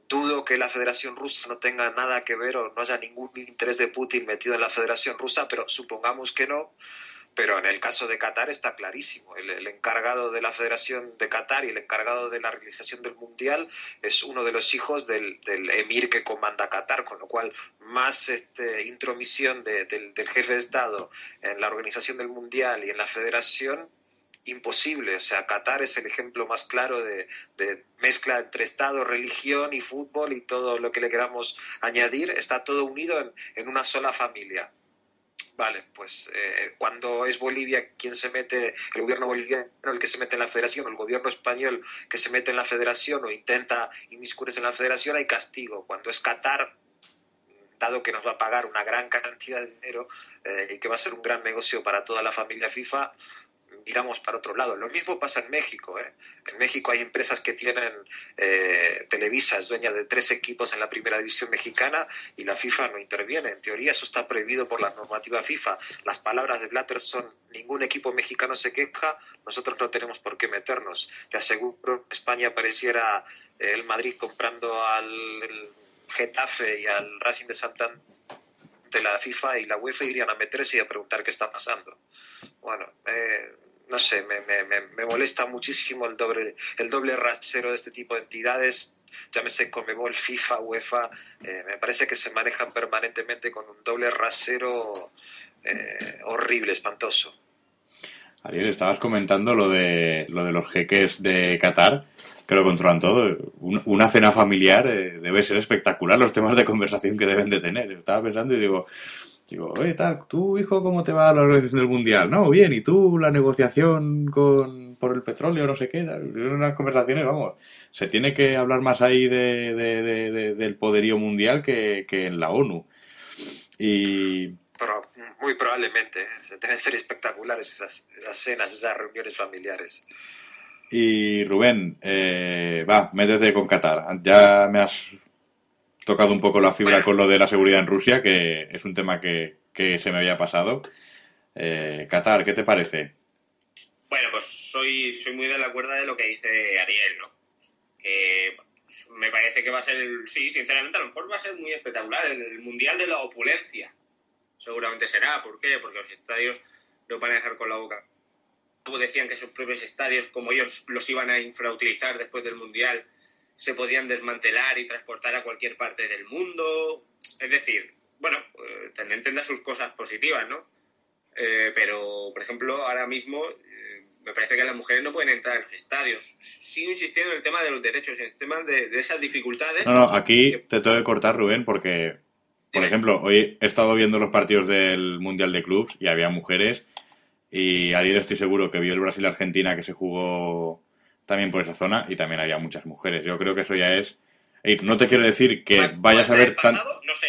Dudo que la Federación Rusa no tenga nada que ver o no haya ningún interés de Putin metido en la Federación Rusa, pero supongamos que no. Pero en el caso de Qatar está clarísimo. El, encargado de la Federación de Qatar y el encargado de la realización del Mundial es uno de los hijos del, emir que comanda Qatar, con lo cual más este, intromisión del, jefe de Estado en la organización del Mundial y en la Federación imposible. O sea, Qatar es el ejemplo más claro de, mezcla entre Estado, religión y fútbol y todo lo que le queramos añadir. Está todo unido en una sola familia. Vale, pues eh, cuando es Bolivia quien se mete, el gobierno boliviano el que se mete en la federación, o el gobierno español que se mete en la federación o intenta inmiscuirse en la federación, hay castigo. Cuando es Qatar, dado que nos va a pagar una gran cantidad de dinero eh, y que va a ser un gran negocio para toda la familia FIFA, miramos para otro lado. Lo mismo pasa en México. ¿eh? En México hay empresas que tienen, eh, Televisa es dueña de tres equipos en la primera división mexicana y la FIFA no interviene. En teoría eso está prohibido por la normativa FIFA. Las palabras de Blatter son, ningún equipo mexicano se queja, nosotros no tenemos por qué meternos. Te aseguro, España pareciera el Madrid comprando al Getafe y al Racing de Santander de la FIFA y la UEFA irían a meterse y a preguntar qué está pasando. Bueno, eh, no sé, me, me, me, molesta muchísimo el doble, el doble rasero de este tipo de entidades, llámese Comebol, FIFA, UEFA, eh, me parece que se manejan permanentemente con un doble rasero eh, horrible, espantoso. Ariel, estabas comentando lo de, lo de los jeques de Qatar. que lo controlan todo. Una cena familiar eh, debe ser espectacular los temas de conversación que deben de tener. Estaba pensando y digo, digo, oye, tal, ¿tú, hijo, cómo te va la organización del Mundial? No, bien, ¿y tú la negociación con, por el petróleo, no sé qué? Unas conversaciones, vamos, se tiene que hablar más ahí de, del poderío mundial que, que en la ONU. Y pero muy probablemente. ¿eh? Deben ser espectaculares esas, esas cenas, esas reuniones familiares. Y Rubén, eh, va, métete con Qatar. Ya me has tocado un poco la fibra con lo de la seguridad en Rusia, que es un tema que, se me había pasado. Eh, Qatar, ¿qué te parece? Bueno, pues soy, soy muy de la cuerda de lo que dice Ariel, ¿no? Que me parece que va a ser, sí, sinceramente, a lo mejor va a ser muy espectacular, el mundial de la opulencia seguramente será. ¿Por qué? Porque los estadios no van a dejar con la boca. Decían que sus propios estadios, como ellos los iban a infrautilizar después del Mundial, se podían desmantelar y transportar a cualquier parte del mundo. Es decir, bueno, eh, también tendrá sus cosas positivas, ¿no? Eh, pero, por ejemplo, ahora mismo eh, me parece que las mujeres no pueden entrar a los estadios. Sigo insistiendo en el tema de los derechos, en el tema de, de esas dificultades. No, no, aquí te tengo que cortar, Rubén, porque por ejemplo, hoy he estado viendo los partidos del Mundial de Clubs y había mujeres. Y ayer estoy seguro que vio el Brasil-Argentina que se jugó también por esa zona y también había muchas mujeres. Yo creo que eso ya es. no te quiero decir que vayas a ver. Pasado, No sé,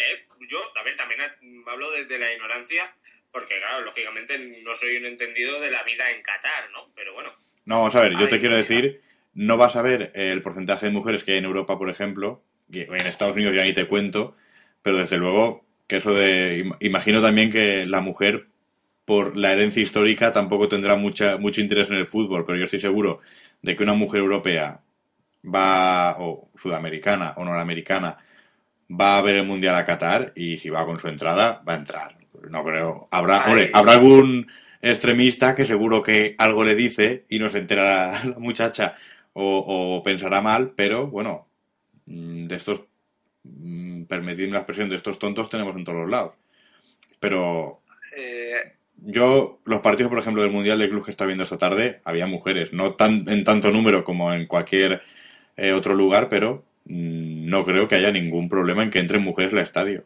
yo, a ver, también hablo desde la ignorancia, porque, claro, lógicamente no soy un entendido de la vida en Qatar, ¿no? Pero bueno. No, vamos a ver, yo te quiero decir, no vas a ver el porcentaje de mujeres que hay en Europa, por ejemplo, que en Estados Unidos ya ni te cuento, pero desde luego que eso de... Imagino también que la mujer, por la herencia histórica, tampoco tendrá mucha, mucho interés en el fútbol, pero yo estoy seguro de que una mujer europea va, o sudamericana o norteamericana, va a ver el Mundial a Qatar y si va con su entrada, va a entrar. No creo. Habrá, habrá algún extremista que seguro que algo le dice y no se entera la, muchacha o, o, pensará mal, pero bueno, mm, de estos Mm, permitirme la expresión de estos tontos tenemos en todos los lados. Pero eh, yo, los partidos, por ejemplo, del Mundial de Club que está viendo esta tarde, había mujeres, no tan, en tanto número como en cualquier eh, otro lugar, pero mm, no creo que haya ningún problema en que entren mujeres al estadio.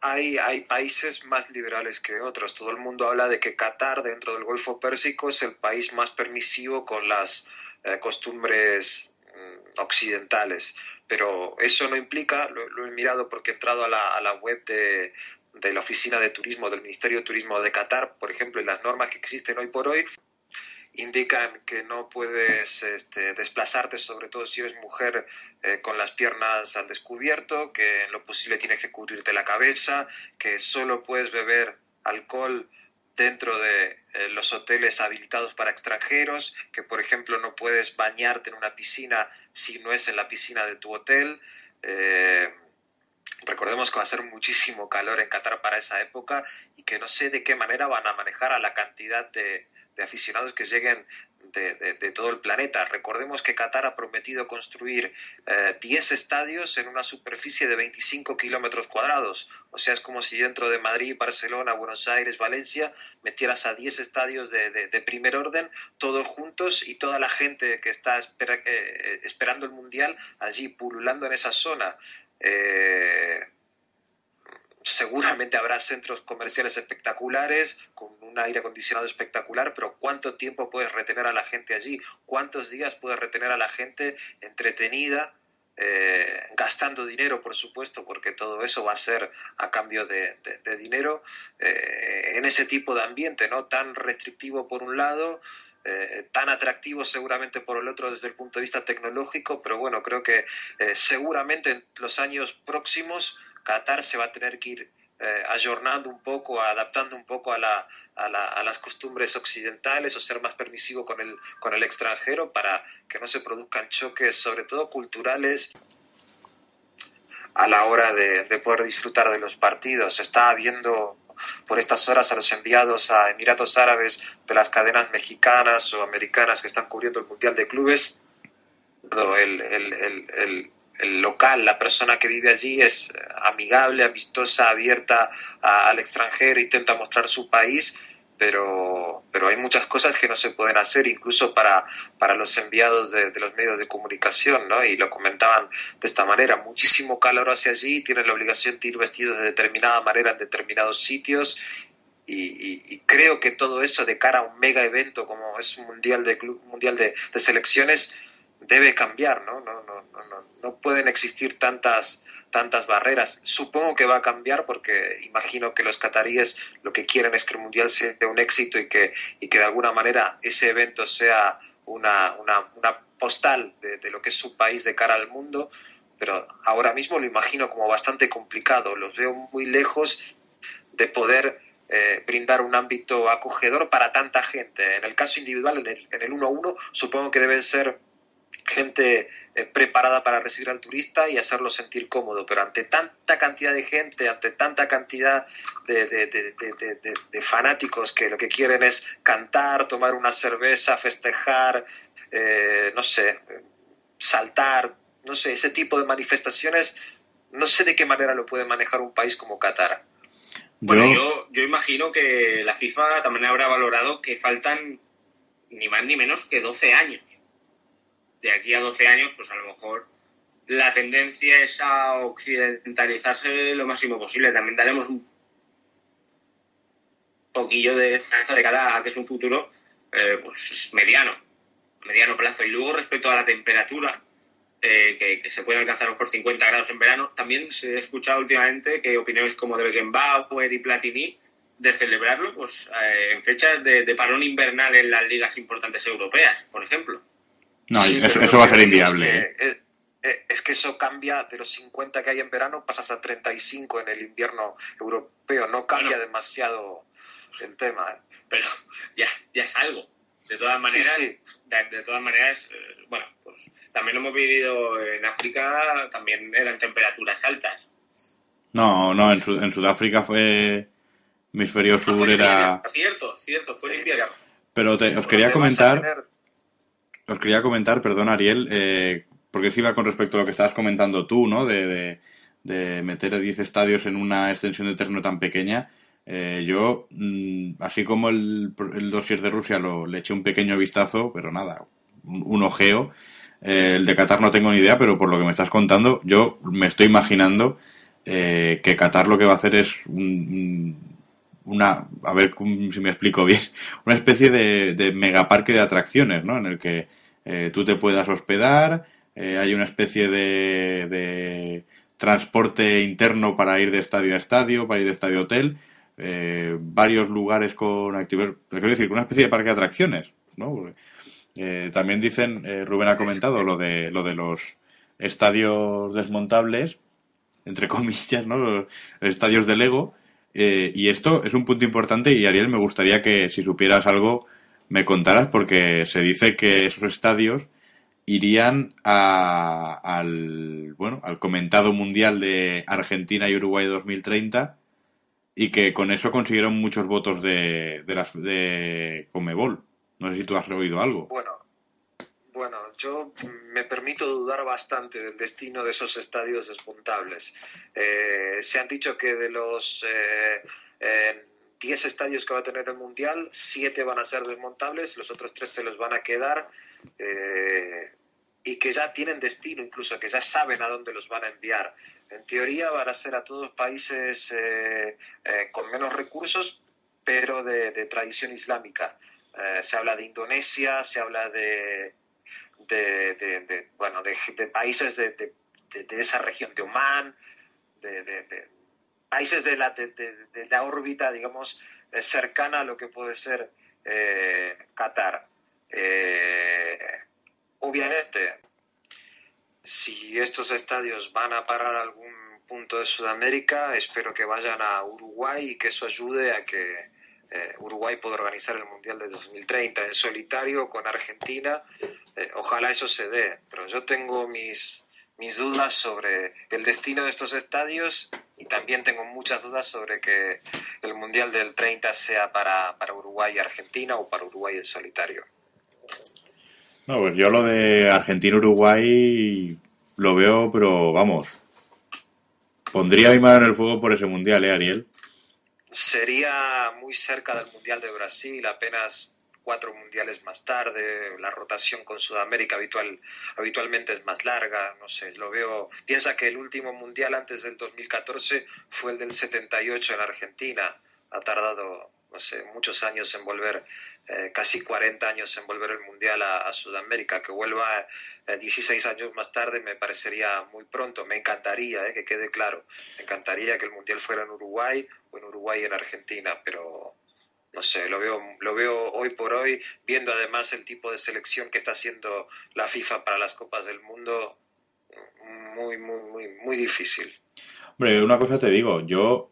Hay, hay, países más liberales que otros. Todo el mundo habla de que Qatar, dentro del Golfo Pérsico, es el país más permisivo con las eh, costumbres mm, occidentales pero eso no implica, lo, he mirado porque he entrado a la, a la web de, de la Oficina de Turismo del Ministerio de Turismo de Qatar, por ejemplo, y las normas que existen hoy por hoy indican que no puedes este, desplazarte, sobre todo si eres mujer, eh, con las piernas al descubierto, que en lo posible tienes que cubrirte la cabeza, que solo puedes beber alcohol dentro de eh, los hoteles habilitados para extranjeros, que por ejemplo no puedes bañarte en una piscina si no es en la piscina de tu hotel. Eh, recordemos que va a ser muchísimo calor en Qatar para esa época y que no sé de qué manera van a manejar a la cantidad de, aficionados que lleguen de, todo el planeta. Recordemos que Qatar ha prometido construir 10 eh, estadios en una superficie de 25 kilómetros cuadrados. O sea, es como si dentro de Madrid, Barcelona, Buenos Aires, Valencia, metieras a 10 estadios de, primer orden, todos juntos y toda la gente que está eh, esperando el Mundial allí pululando en esa zona. Eh, seguramente habrá centros comerciales espectaculares, con un aire acondicionado espectacular, pero ¿cuánto tiempo puedes retener a la gente allí? ¿Cuántos días puedes retener a la gente entretenida? Eh, gastando dinero, por supuesto, porque todo eso va a ser a cambio de, dinero, eh, en ese tipo de ambiente, ¿no? Tan restrictivo por un lado, eh, tan atractivo seguramente por el otro desde el punto de vista tecnológico, pero bueno, creo que seguramente en los años próximos Qatar se va a tener que ir eh, ayornando un poco, adaptando un poco a, la, a, las costumbres occidentales o ser más permisivo con el, con el extranjero para que no se produzcan choques, sobre todo culturales, a la hora de, poder disfrutar de los partidos. Está viendo por estas horas a los enviados a Emiratos Árabes de las cadenas mexicanas o americanas que están cubriendo el Mundial de Clubes. el, el el local, la persona que vive allí es amigable, amistosa, abierta al extranjero, intenta mostrar su país pero, pero hay muchas cosas que no se pueden hacer, incluso para, para los enviados de, los medios de comunicación, ¿no? Y lo comentaban de esta manera, muchísimo calor hacia allí, tienen la obligación de ir vestidos de determinada manera en determinados sitios y, creo que todo eso de cara a un mega evento como es un mundial de mundial de, selecciones debe cambiar, ¿no? No, no, no, no pueden existir tantas tantas barreras. Supongo que va a cambiar porque imagino que los cataríes lo que quieren es que el Mundial sea un éxito y que, y que de alguna manera ese evento sea una, una, postal de, lo que es su país de cara al mundo, pero ahora mismo lo imagino como bastante complicado. Los veo muy lejos de poder eh, brindar un ámbito acogedor para tanta gente. En el caso individual, en el, en el 1-1, supongo que deben ser gente eh, preparada para recibir al turista y hacerlo sentir cómodo, pero ante tanta cantidad de gente, ante tanta cantidad de, fanáticos que lo que quieren es cantar, tomar una cerveza, festejar, eh, no sé, saltar, no sé, ese tipo de manifestaciones, no sé de qué manera lo puede manejar un país como Qatar. Bueno, yo, yo imagino que la FIFA también habrá valorado que faltan ni más ni menos que 12 años de aquí a 12 años, pues a lo mejor la tendencia es a occidentalizarse lo máximo posible. También daremos un poquillo de de cara a que es un futuro eh, pues mediano, mediano plazo. Y luego respecto a la temperatura, eh, que, se puede alcanzar a lo mejor 50 grados en verano, también se ha escuchado últimamente que opiniones como de Beckenbauer y Platini de celebrarlo pues eh, en fechas de parón invernal en las ligas importantes europeas, por ejemplo. No, eso, va a ser inviable. ¿eh? Eh, es que eso cambia de los 50 que hay en verano, pasas a 35 en el invierno europeo. No cambia demasiado el tema. ¿eh? Pero ya, ya es algo. De todas maneras, De, todas maneras, bueno, pues también lo hemos vivido en África, también eran temperaturas altas. No, no, en, en Sudáfrica fue hemisferio sur era... Cierto, cierto, fue invierno. Pero os quería comentar os quería comentar, perdón Ariel, eh, porque si iba con respecto a lo que estabas comentando tú, ¿no? De, de, meter 10 estadios en una extensión de terreno tan pequeña. Eh, yo, mm, así como el, el dossier de Rusia lo, le eché un pequeño vistazo, pero nada, un, ojeo. Eh, el de Qatar no tengo ni idea, pero por lo que me estás contando, yo me estoy imaginando que Qatar lo que va a hacer es una, a ver si me explico bien, una especie de, de megaparque de atracciones, ¿no? En el que eh, tú te puedas hospedar, eh, hay una especie de, transporte interno para ir de estadio a estadio, para ir de estadio a hotel, eh, varios lugares con actividad, quiero decir, una especie de parque de atracciones, ¿no? también dicen, Rubén ha comentado lo de, lo de los estadios desmontables, entre comillas, ¿no? Los estadios de Lego, y esto es un punto importante y Ariel me gustaría que si supieras algo me contaras, porque se dice que esos estadios irían al, bueno, al comentado mundial de Argentina y Uruguay 2030 y que con eso consiguieron muchos votos de, de, las, de Comebol. No sé si tú has oído algo. Bueno, bueno, yo me permito dudar bastante del destino de esos estadios despuntables. Eh, se han dicho que de los eh, 10 estadios que va a tener el Mundial, 7 van a ser desmontables, los otros 3 se los van a quedar eh, y que ya tienen destino, incluso que ya saben a dónde los van a enviar. En teoría van a ser a todos países eh, eh, con menos recursos, pero de, tradición islámica. se habla de Indonesia, se habla de, de, bueno, de, países de, esa región, de Omán, de, países de la, de, la órbita, digamos, eh, cercana a lo que puede ser eh, Qatar. Eh, obviamente, si estos estadios van a parar algún punto de Sudamérica, espero que vayan a Uruguay y que eso ayude a que Uruguay pueda organizar el Mundial de 2030 en solitario con Argentina. ojalá eso se dé, pero yo tengo mis, mis dudas sobre el destino de estos estadios y también tengo muchas dudas sobre que el Mundial del 30 sea para, para Uruguay y Argentina o para Uruguay en solitario. No, pues yo lo de Argentina-Uruguay lo veo, pero vamos, pondría mi mano en el fuego por ese Mundial, ¿eh, Ariel? sería muy cerca del Mundial de Brasil, apenas cuatro mundiales más tarde, la rotación con Sudamérica habitual, habitualmente es más larga, no sé, lo veo, piensa que el último mundial antes del 2014 fue el del 78 en Argentina, ha tardado, no sé, muchos años en volver, eh, casi 40 años en volver el mundial a, Sudamérica, que vuelva 16 eh, años más tarde me parecería muy pronto, me encantaría, eh, que quede claro, me encantaría que el mundial fuera en Uruguay o en Uruguay en Argentina, pero no sé, lo veo, lo veo hoy por hoy, viendo además el tipo de selección que está haciendo la FIFA para las Copas del Mundo, muy, muy, muy, muy difícil. Hombre, una cosa te digo, yo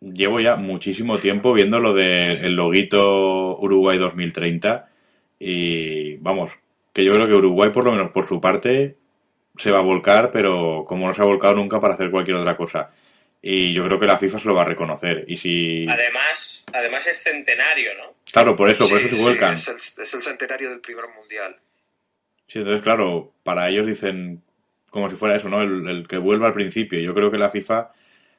llevo ya muchísimo tiempo viendo lo del loguito Uruguay 2030 y vamos, que yo creo que Uruguay por lo menos por su parte se va a volcar, pero como no se ha volcado nunca para hacer cualquier otra cosa y yo creo que la FIFA se lo va a reconocer. Y si... Además, además es centenario, ¿no? Claro, por eso, por eso se vuelcan. es, el, centenario del primer mundial. Sí, entonces, claro, para ellos dicen como si fuera eso, ¿no? El, que vuelva al principio. Yo creo que la FIFA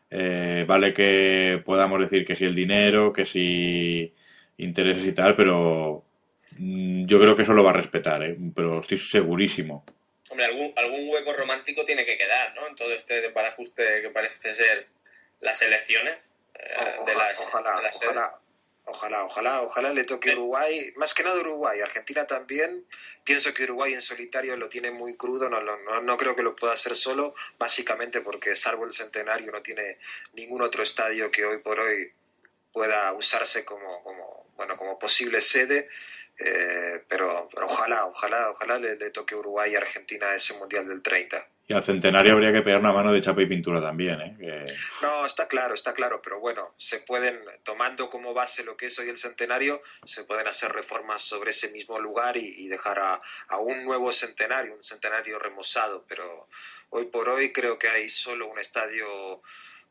eh, vale que podamos decir que si el dinero, que si intereses y tal, pero mm, yo creo que eso lo va a respetar, ¿eh? pero estoy segurísimo. Hombre, algún, algún hueco romántico tiene que quedar, ¿no? En todo este que parece ser las elecciones eh, de las, ojalá, ojalá, ojalá, ojalá, ojalá le toque Uruguay, más que nada Uruguay, Argentina también. Pienso que Uruguay en solitario lo tiene muy crudo, no, no, no creo que lo pueda hacer solo, básicamente porque salvo el centenario no tiene ningún otro estadio que hoy por hoy pueda usarse como, como, bueno, como posible sede. Eh, pero, ojalá, ojalá, ojalá le, le toque Uruguay y Argentina ese Mundial del 30. Y al centenario habría que pegar una mano de chapa y pintura también, ¿eh? No, está claro, está claro, pero bueno, se pueden, tomando como base lo que es hoy el centenario, se pueden hacer reformas sobre ese mismo lugar y, dejar a, a, un nuevo centenario, un centenario remozado, pero hoy por hoy creo que hay solo un estadio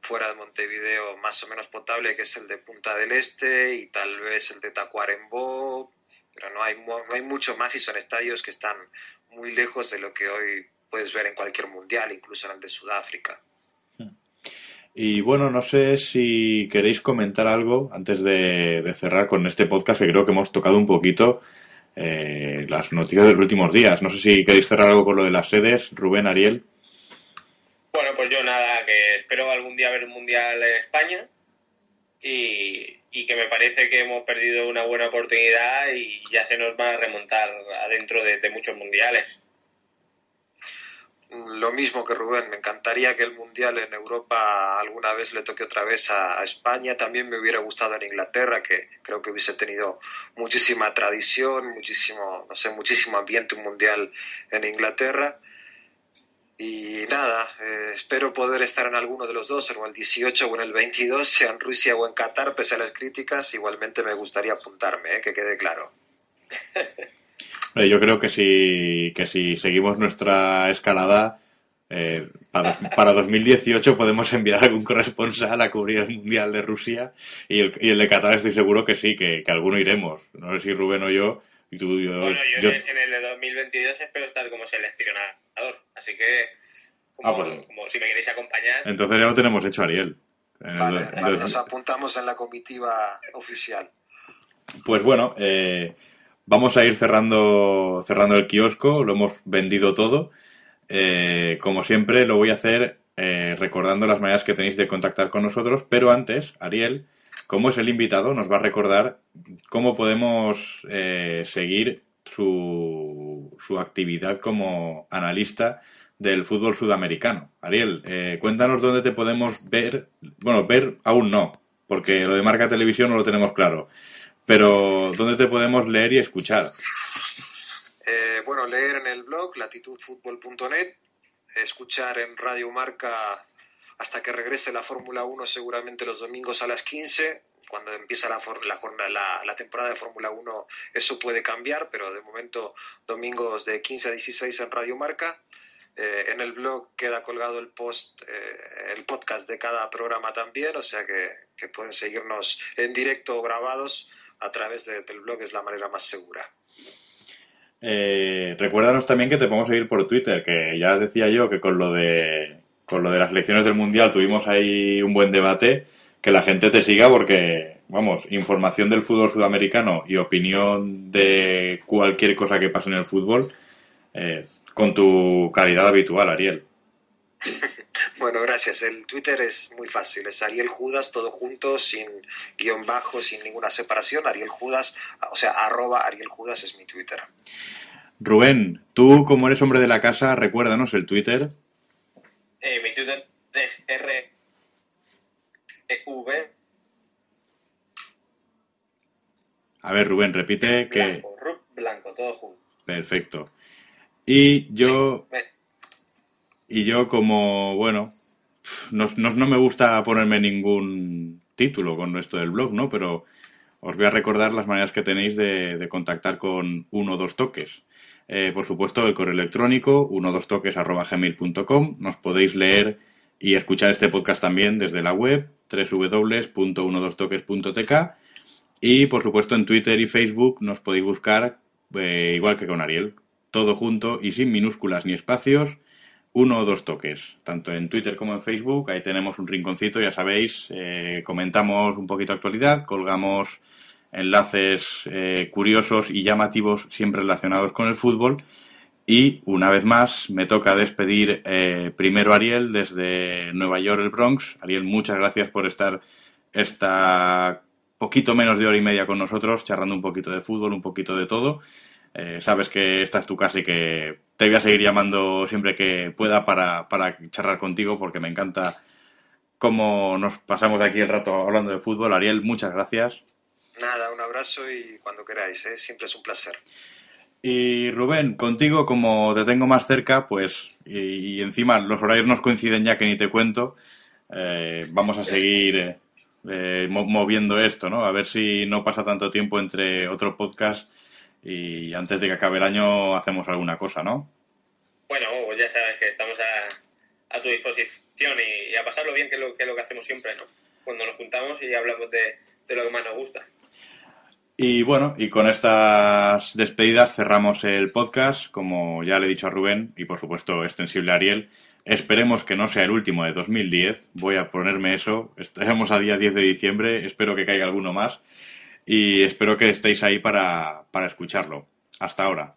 fuera de Montevideo más o menos potable, que es el de Punta del Este y tal vez el de Tacuarembó, pero no hay, no hay mucho más y son estadios que están muy lejos de lo que hoy puedes ver en cualquier mundial, incluso en el de Sudáfrica. Y bueno, no sé si queréis comentar algo antes de, cerrar con este podcast, que creo que hemos tocado un poquito eh, las noticias de los últimos días. No sé si queréis cerrar algo con lo de las sedes, Rubén, Ariel. Bueno, pues yo nada, que espero algún día ver un mundial en España y, que me parece que hemos perdido una buena oportunidad y ya se nos va a remontar adentro de muchos mundiales lo mismo que Rubén, me encantaría que el Mundial en Europa alguna vez le toque otra vez a, España. También me hubiera gustado en Inglaterra, que creo que hubiese tenido muchísima tradición, muchísimo, no sé, muchísimo ambiente un Mundial en Inglaterra. Y nada, eh, espero poder estar en alguno de los dos, en el 18 o en el 22, sea en Rusia o en Qatar, pese a las críticas. Igualmente me gustaría apuntarme, eh, que quede claro. Yo creo que si, que si seguimos nuestra escalada, eh, para, 2018 podemos enviar algún corresponsal a cubrir el Mundial de Rusia y el, y el de Qatar estoy seguro que sí, que, alguno iremos. No sé si Rubén o yo. Y tú, yo, bueno, yo, En, el de 2022 espero estar como seleccionador, así que como, ah, pues como si me queréis acompañar. Entonces ya lo tenemos hecho, Ariel. nos apuntamos en la comitiva oficial. Pues bueno, eh, Vamos a ir cerrando, cerrando el kiosco, lo hemos vendido todo. Eh, como siempre, lo voy a hacer eh, recordando las maneras que tenéis de contactar con nosotros, pero antes, Ariel, como es el invitado, nos va a recordar cómo podemos eh, seguir su, su, actividad como analista del fútbol sudamericano. Ariel, cuéntanos dónde te podemos ver. Bueno, ver aún no, porque lo de marca televisión no lo tenemos claro. Pero, ¿dónde te podemos leer y escuchar? Eh, bueno, leer en el blog latitudfutbol.net, escuchar en Radio Marca hasta que regrese la Fórmula 1 seguramente los domingos a las 15. Cuando empieza la, la, temporada de Fórmula 1 eso puede cambiar, pero de momento domingos de 15 a 16 en Radio Marca. Eh, en el blog queda colgado el post, eh, el podcast de cada programa también, o sea que, que pueden seguirnos en directo o grabados a través del blog es la manera más segura. Eh, recuérdanos también que te podemos seguir por Twitter, que ya decía yo que con lo de con lo de las elecciones del Mundial tuvimos ahí un buen debate, que la gente te siga porque, vamos, información del fútbol sudamericano y opinión de cualquier cosa que pase en el fútbol eh, con tu calidad habitual, Ariel. Bueno, gracias. El Twitter es muy fácil. Es Ariel Judas, todo junto, sin guion bajo, sin ninguna separación. Ariel Judas, o sea, arroba Ariel Judas es mi Twitter. Rubén, tú como eres hombre de la casa, recuérdanos el Twitter. Eh, mi Twitter es R V. A ver, Rubén, repite que... Blanco, Rub blanco, todo junto. Perfecto. Y yo... Y yo como, bueno, no, no, no, me gusta ponerme ningún título con esto del blog, ¿no? Pero os voy a recordar las maneras que tenéis de, de contactar con uno o dos toques. Eh, por supuesto, el correo electrónico, 12toques.gmail.com. Nos podéis leer y escuchar este podcast también desde la web, www.12toques.tk. Y, por supuesto, en Twitter y Facebook nos podéis buscar, eh, igual que con Ariel, todo junto y sin minúsculas ni espacios, uno o dos toques, tanto en Twitter como en Facebook. Ahí tenemos un rinconcito, ya sabéis, eh, comentamos un poquito actualidad, colgamos enlaces eh, curiosos y llamativos siempre relacionados con el fútbol. Y una vez más me toca despedir eh, primero a Ariel desde Nueva York, el Bronx. Ariel, muchas gracias por estar esta poquito menos de hora y media con nosotros, charlando un poquito de fútbol, un poquito de todo. Eh, sabes que esta es tu casa y que te voy a seguir llamando siempre que pueda para, para charlar contigo porque me encanta cómo nos pasamos aquí el rato hablando de fútbol. Ariel, muchas gracias. Nada, un abrazo y cuando queráis, ¿eh? siempre es un placer. Y Rubén, contigo como te tengo más cerca, pues, y, y encima los horarios nos coinciden ya que ni te cuento, eh, vamos a seguir eh, moviendo esto, ¿no? A ver si no pasa tanto tiempo entre otro podcast y antes de que acabe el año hacemos alguna cosa, ¿no? Bueno, pues ya sabes que estamos a, a tu disposición y, y, a pasarlo bien, que es, lo, que es lo que hacemos siempre, ¿no? Cuando nos juntamos y hablamos de, de lo que más nos gusta. Y bueno, y con estas despedidas cerramos el podcast, como ya le he dicho a Rubén y por supuesto extensible a Ariel. Esperemos que no sea el último de 2010. Voy a ponerme eso. Estamos a día 10 de diciembre. Espero que caiga alguno más. Y espero que estéis ahí para, para escucharlo. Hasta ahora.